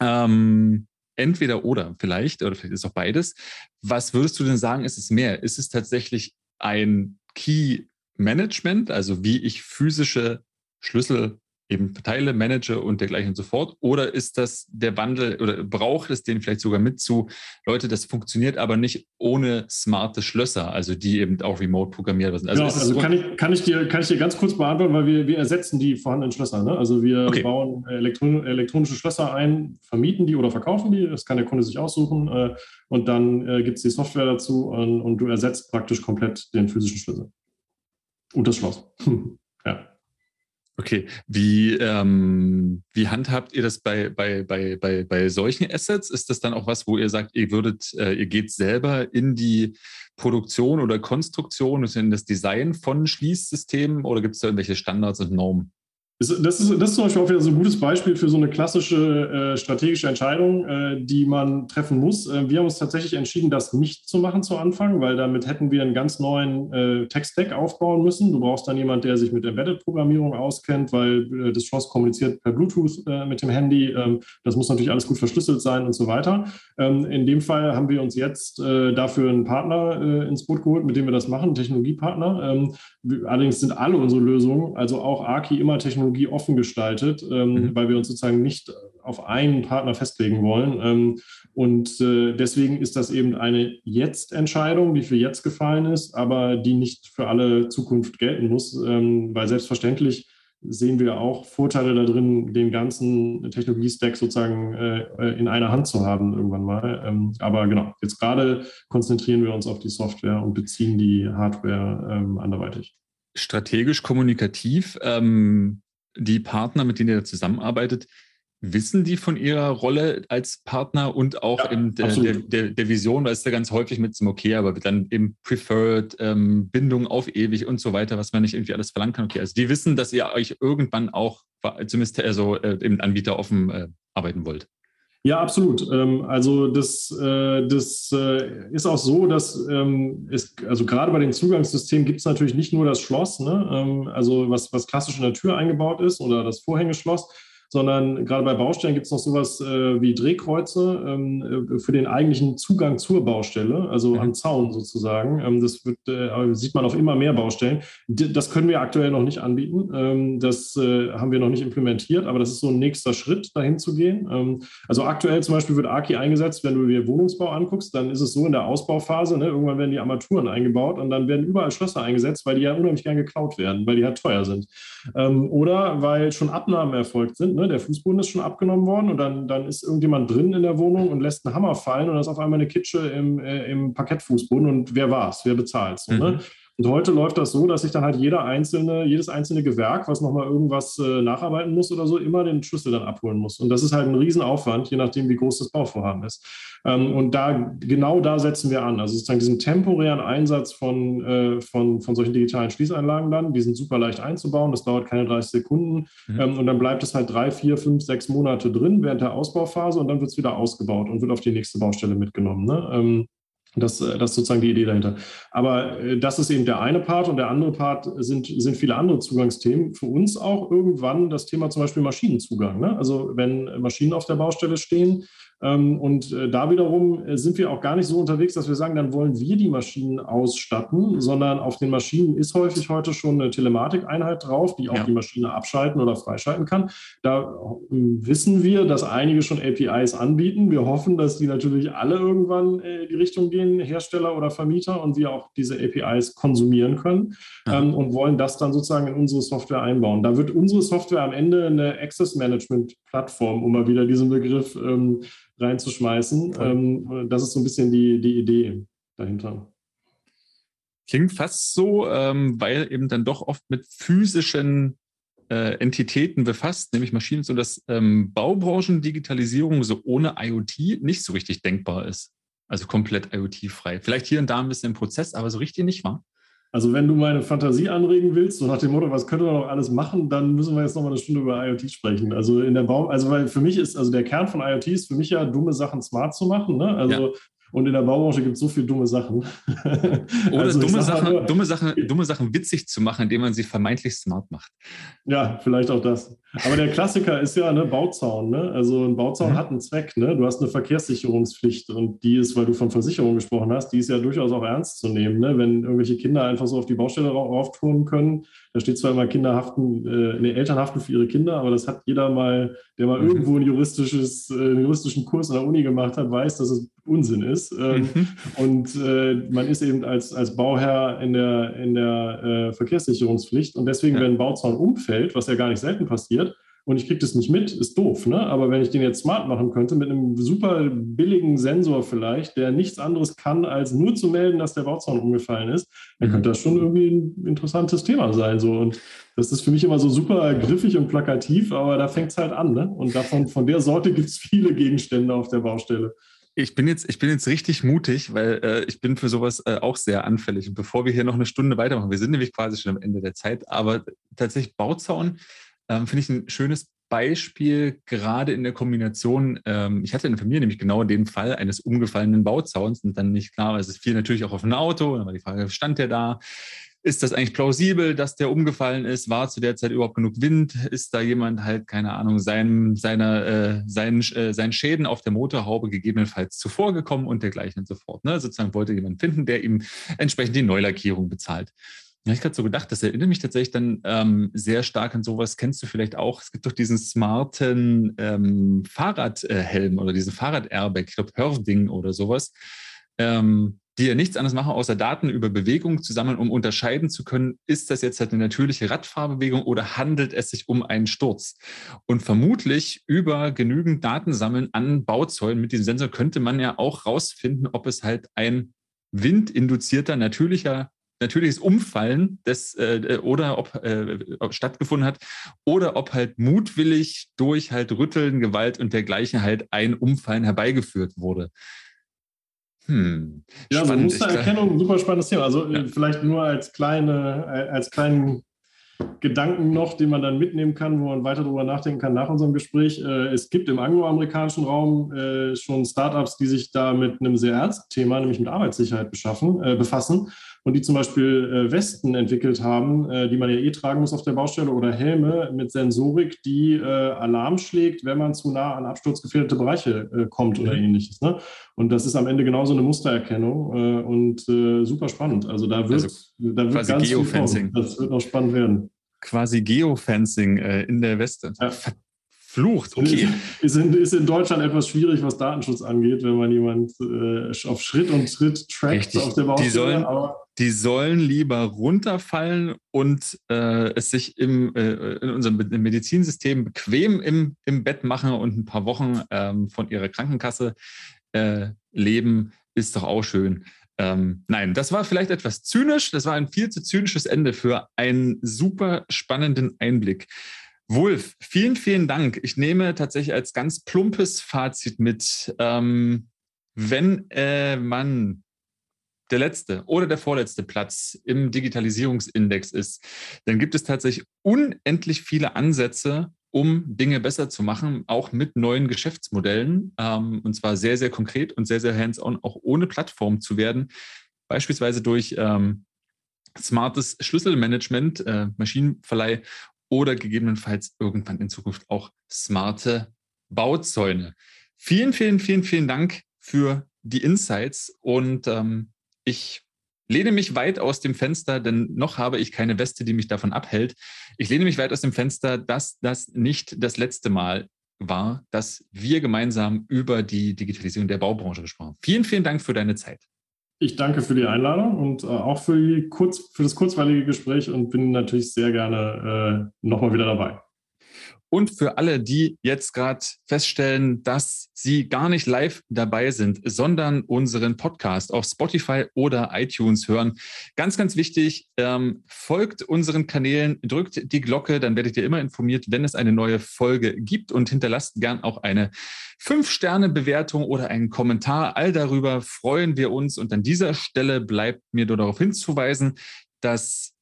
ähm, entweder oder vielleicht, oder vielleicht ist auch beides. Was würdest du denn sagen, ist es mehr? Ist es tatsächlich ein Key Management, also wie ich physische Schlüssel eben Teile manage und dergleichen und so fort? Oder ist das der Wandel oder braucht es den vielleicht sogar mit zu, Leute, das funktioniert aber nicht ohne smarte Schlösser, also die eben auch remote programmiert sind? Also, ja, also kann, ich, kann, ich dir, kann ich dir ganz kurz beantworten, weil wir, wir ersetzen die vorhandenen Schlösser. Ne? Also wir okay. bauen elektron elektronische Schlösser ein, vermieten die oder verkaufen die, das kann der Kunde sich aussuchen äh, und dann äh, gibt es die Software dazu und, und du ersetzt praktisch komplett den physischen Schlüssel. Und das Schloss. ja. Okay, wie, ähm, wie handhabt ihr das bei, bei, bei, bei, bei solchen Assets? Ist das dann auch was, wo ihr sagt, ihr würdet, äh, ihr geht selber in die Produktion oder Konstruktion, in das Design von Schließsystemen oder gibt es da irgendwelche Standards und Normen? Das ist, das ist zum Beispiel auch wieder so ein gutes Beispiel für so eine klassische äh, strategische Entscheidung, äh, die man treffen muss. Äh, wir haben uns tatsächlich entschieden, das nicht zu machen zu Anfang, weil damit hätten wir einen ganz neuen äh, Tech-Stack aufbauen müssen. Du brauchst dann jemand, der sich mit Embedded-Programmierung auskennt, weil äh, das Schloss kommuniziert per Bluetooth äh, mit dem Handy. Ähm, das muss natürlich alles gut verschlüsselt sein und so weiter. Ähm, in dem Fall haben wir uns jetzt dafür einen Partner ins Boot geholt, mit dem wir das machen, einen Technologiepartner. Ähm, allerdings sind alle unsere Lösungen, also auch Arki, immer Technologie Technologie offen gestaltet, ähm, mhm. weil wir uns sozusagen nicht auf einen Partner festlegen wollen. Ähm, und äh, deswegen ist das eben eine Jetzt-Entscheidung, die für jetzt gefallen ist, aber die nicht für alle Zukunft gelten muss, ähm, weil selbstverständlich sehen wir auch Vorteile da drin, den ganzen Technologie-Stack sozusagen äh, in einer Hand zu haben irgendwann mal. Ähm, aber genau, jetzt gerade konzentrieren wir uns auf die Software und beziehen die Hardware ähm, anderweitig. Strategisch kommunikativ. Ähm, die Partner, mit denen ihr zusammenarbeitet, wissen die von ihrer Rolle als Partner und auch ja, in der, der, der, der, Vision, weil es ja ganz häufig mit zum Okay, aber dann eben Preferred, ähm, Bindung auf ewig und so weiter, was man nicht irgendwie alles verlangen kann. Okay, also die wissen, dass ihr euch irgendwann auch zumindest also, äh, im Anbieter offen äh, arbeiten wollt. Ja, absolut. Ähm, also das, äh, das äh, ist auch so, dass ähm, es, also gerade bei den Zugangssystemen gibt es natürlich nicht nur das Schloss, ne? Ähm, also was, was klassisch in der Tür eingebaut ist oder das Vorhängeschloss, sondern gerade bei Baustellen gibt es noch sowas äh, wie Drehkreuze ähm, äh, für den eigentlichen Zugang zur Baustelle, also mhm. am Zaun sozusagen. Ähm, das wird, äh, sieht man auf immer mehr Baustellen. D das können wir aktuell noch nicht anbieten. Ähm, das äh, haben wir noch nicht implementiert, aber das ist so ein nächster Schritt, dahin zu gehen. Ähm, also aktuell zum Beispiel wird AKI eingesetzt, wenn du dir Wohnungsbau anguckst, dann ist es so in der Ausbauphase, ne, irgendwann werden die Armaturen eingebaut und dann werden überall Schlösser eingesetzt, weil die ja unheimlich gern geklaut werden, weil die halt teuer sind. Ähm, oder weil schon Abnahmen erfolgt sind. Ne? Der Fußboden ist schon abgenommen worden und dann, dann ist irgendjemand drin in der Wohnung und lässt einen Hammer fallen und dann ist auf einmal eine Kitsche im, äh, im Parkettfußboden und wer war's? Wer bezahlt so, ne? mhm. ne? Und heute läuft das so, dass sich dann halt jeder einzelne, jedes einzelne Gewerk, was nochmal irgendwas äh, nacharbeiten muss oder so, immer den Schlüssel dann abholen muss. Und das ist halt ein Riesenaufwand, je nachdem, wie groß das Bauvorhaben ist. Ähm, und da, genau da setzen wir an. Also sozusagen diesen temporären Einsatz von, äh, von, von solchen digitalen Schließeinlagen dann, die sind super leicht einzubauen, das dauert keine 30 Sekunden. Mhm. Ähm, und dann bleibt es halt drei, vier, fünf, sechs Monate drin während der Ausbauphase und dann wird es wieder ausgebaut und wird auf die nächste Baustelle mitgenommen. Ne? Ähm, das, äh, das ist sozusagen die Idee dahinter. Aber äh, das ist eben der eine Part und der andere Part sind, sind viele andere Zugangsthemen. Für uns auch irgendwann das Thema zum Beispiel Maschinenzugang. Ne? Also wenn Maschinen auf der Baustelle stehen, und äh, da wiederum äh, sind wir auch gar nicht so unterwegs, dass wir sagen, dann wollen wir die Maschinen ausstatten, sondern auf den Maschinen ist häufig heute schon eine Telematikeinheit drauf, die auch ja. die Maschine abschalten oder freischalten kann. Da äh, wissen wir, dass einige schon APIs anbieten. Wir hoffen, dass die natürlich alle irgendwann in die Richtung gehen, Hersteller oder Vermieter, und wir auch diese APIs konsumieren können ja. ähm, und wollen das dann sozusagen in unsere Software einbauen. Da wird unsere Software am Ende eine Access Management Plattform, um mal wieder diesen Begriff ähm, reinzuschmeißen. Ähm, das ist so ein bisschen die, die Idee dahinter. Klingt fast so, ähm, weil eben dann doch oft mit physischen äh, Entitäten befasst, nämlich Maschinen, so dass ähm, Baubranchendigitalisierung so ohne IoT nicht so richtig denkbar ist. Also komplett IoT-frei. Vielleicht hier und da ein bisschen im Prozess, aber so richtig nicht wahr? Also wenn du meine Fantasie anregen willst, so nach dem Motto, was könnte man noch alles machen, dann müssen wir jetzt noch mal eine Stunde über IoT sprechen. Also in der Baum, also weil für mich ist, also der Kern von IoT ist für mich ja dumme Sachen smart zu machen. Ne? Also ja. Und in der Baubranche gibt es so viele dumme Sachen. Oder also dumme, Sachen, nur, dumme, Sachen, dumme Sachen witzig zu machen, indem man sie vermeintlich smart macht. Ja, vielleicht auch das. Aber der Klassiker ist ja ne, Bauzaun. Ne? Also ein Bauzaun mhm. hat einen Zweck. Ne? Du hast eine Verkehrssicherungspflicht und die ist, weil du von Versicherung gesprochen hast, die ist ja durchaus auch ernst zu nehmen. Ne? Wenn irgendwelche Kinder einfach so auf die Baustelle rauftouren können, da steht zwar immer Kinder haften, äh, nee, Eltern haften für ihre Kinder, aber das hat jeder mal, der mal mhm. irgendwo ein juristisches, äh, einen juristischen Kurs an der Uni gemacht hat, weiß, dass es Unsinn ist. Ähm, mhm. Und äh, man ist eben als, als Bauherr in der, in der äh, Verkehrssicherungspflicht. Und deswegen, ja. wenn ein Bauzaun umfällt, was ja gar nicht selten passiert, und ich kriege das nicht mit, ist doof. Ne? Aber wenn ich den jetzt smart machen könnte, mit einem super billigen Sensor vielleicht, der nichts anderes kann, als nur zu melden, dass der Bauzaun umgefallen ist, dann mhm. könnte das schon irgendwie ein interessantes Thema sein. So. Und das ist für mich immer so super griffig und plakativ, aber da fängt es halt an. Ne? Und davon, von der Sorte gibt es viele Gegenstände auf der Baustelle. Ich bin jetzt, ich bin jetzt richtig mutig, weil äh, ich bin für sowas äh, auch sehr anfällig. Und bevor wir hier noch eine Stunde weitermachen, wir sind nämlich quasi schon am Ende der Zeit, aber tatsächlich Bauzaun ähm, finde ich ein schönes Beispiel, gerade in der Kombination. Ähm, ich hatte in der Familie nämlich genau den Fall eines umgefallenen Bauzauns und dann nicht klar, es ist viel natürlich auch auf ein Auto. Dann war die Frage, stand der da? Ist das eigentlich plausibel, dass der umgefallen ist? War zu der Zeit überhaupt genug Wind? Ist da jemand halt, keine Ahnung, seinem, seiner, äh, seinen, äh, seinen Schäden auf der Motorhaube gegebenenfalls zuvorgekommen und dergleichen und so fort. Ne? Sozusagen wollte jemand finden, der ihm entsprechend die Neulackierung bezahlt. Ja, ich gerade so gedacht, das erinnert mich tatsächlich dann ähm, sehr stark an sowas. Kennst du vielleicht auch? Es gibt doch diesen smarten ähm, Fahrradhelm oder diesen Fahrrad-Airbag, ich glaube Hörvding oder sowas. Ähm, die ja nichts anderes machen, außer Daten über Bewegung zu sammeln, um unterscheiden zu können, ist das jetzt halt eine natürliche Radfahrbewegung oder handelt es sich um einen Sturz? Und vermutlich über genügend Daten sammeln an Bauzäunen mit diesem Sensor könnte man ja auch rausfinden, ob es halt ein windinduzierter, natürlicher natürliches Umfallen des äh, oder ob, äh, ob stattgefunden hat oder ob halt mutwillig durch halt Rütteln, Gewalt und dergleichen halt ein Umfallen herbeigeführt wurde. Hm. Ja, so Mustererkennung, super spannendes Thema. Also ja. vielleicht nur als kleine, als kleinen Gedanken noch, den man dann mitnehmen kann, wo man weiter darüber nachdenken kann nach unserem Gespräch. Äh, es gibt im angloamerikanischen Raum äh, schon Startups, die sich da mit einem sehr ernsten Thema, nämlich mit Arbeitssicherheit beschaffen, äh, befassen und die zum Beispiel äh, Westen entwickelt haben, äh, die man ja eh tragen muss auf der Baustelle oder Helme mit Sensorik, die äh, Alarm schlägt, wenn man zu nah an absturzgefährdete Bereiche äh, kommt oder mhm. ähnliches. Ne? Und das ist am Ende genauso eine Mustererkennung äh, und äh, super spannend. Also da wird, also da wird ganz Geofencing. Das wird noch spannend werden. Quasi Geofencing in der Weste. Ja. Flucht, okay. Ist in, ist in, Deutschland etwas schwierig, was Datenschutz angeht, wenn man jemand äh, auf Schritt und Tritt trackt Richtig. auf der Baustelle. Die sollen, aber die sollen lieber runterfallen und äh, es sich im, äh, in unserem Medizinsystem bequem im, im Bett machen und ein paar Wochen ähm, von ihrer Krankenkasse äh, leben, ist doch auch schön. Ähm, nein, das war vielleicht etwas zynisch. Das war ein viel zu zynisches Ende für einen super spannenden Einblick. Wolf, vielen, vielen Dank. Ich nehme tatsächlich als ganz plumpes Fazit mit, ähm, wenn äh, man der letzte oder der vorletzte Platz im Digitalisierungsindex ist, dann gibt es tatsächlich unendlich viele Ansätze, um Dinge besser zu machen, auch mit neuen Geschäftsmodellen. Ähm, und zwar sehr, sehr konkret und sehr, sehr hands-on, auch ohne Plattform zu werden. Beispielsweise durch ähm, smartes Schlüsselmanagement, äh, Maschinenverleih oder gegebenenfalls irgendwann in Zukunft auch smarte Bauzäune. Vielen, vielen, vielen, vielen Dank für die Insights und ähm, ich lehne mich weit aus dem Fenster, denn noch habe ich keine Weste, die mich davon abhält. Ich lehne mich weit aus dem Fenster, dass das nicht das letzte Mal war, dass wir gemeinsam über die Digitalisierung der Baubranche gesprochen haben. Vielen, vielen Dank für deine Zeit. Ich danke für die Einladung und äh, auch für, kurz, für, das kurzweilige Gespräch und bin natürlich sehr gerne äh, nochmal wieder dabei. Und für alle, die jetzt gerade feststellen, dass sie gar nicht live dabei sind, sondern unseren Podcast auf Spotify oder iTunes hören, ganz, ganz wichtig, ähm, folgt unseren Kanälen, drückt die Glocke, dann werdet ihr immer informiert, wenn es eine neue Folge gibt und hinterlasst gern auch eine Fünf-Sterne-Bewertung oder einen Kommentar. All darüber freuen wir uns. Und an dieser Stelle bleibt mir nur darauf hinzuweisen, dass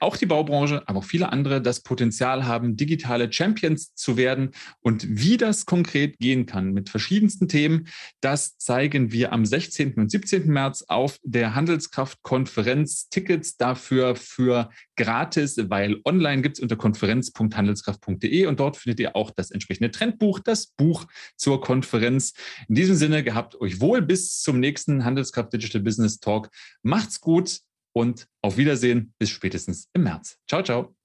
auch die Baubranche, aber auch viele andere das Potenzial haben, digitale Champions zu werden. Und wie das konkret gehen kann mit verschiedensten Themen, das zeigen wir am 16. und 17. März auf der Handelskraft-Konferenz. Tickets dafür für gratis, weil online gibt es unter konferenz.handelskraft.de und dort findet ihr auch das entsprechende Trendbuch, das Buch zur Konferenz. In diesem Sinne, gehabt euch wohl bis zum nächsten Handelskraft Digital Business Talk. Macht's gut und auf Wiedersehen bis spätestens im März. Ciao, ciao.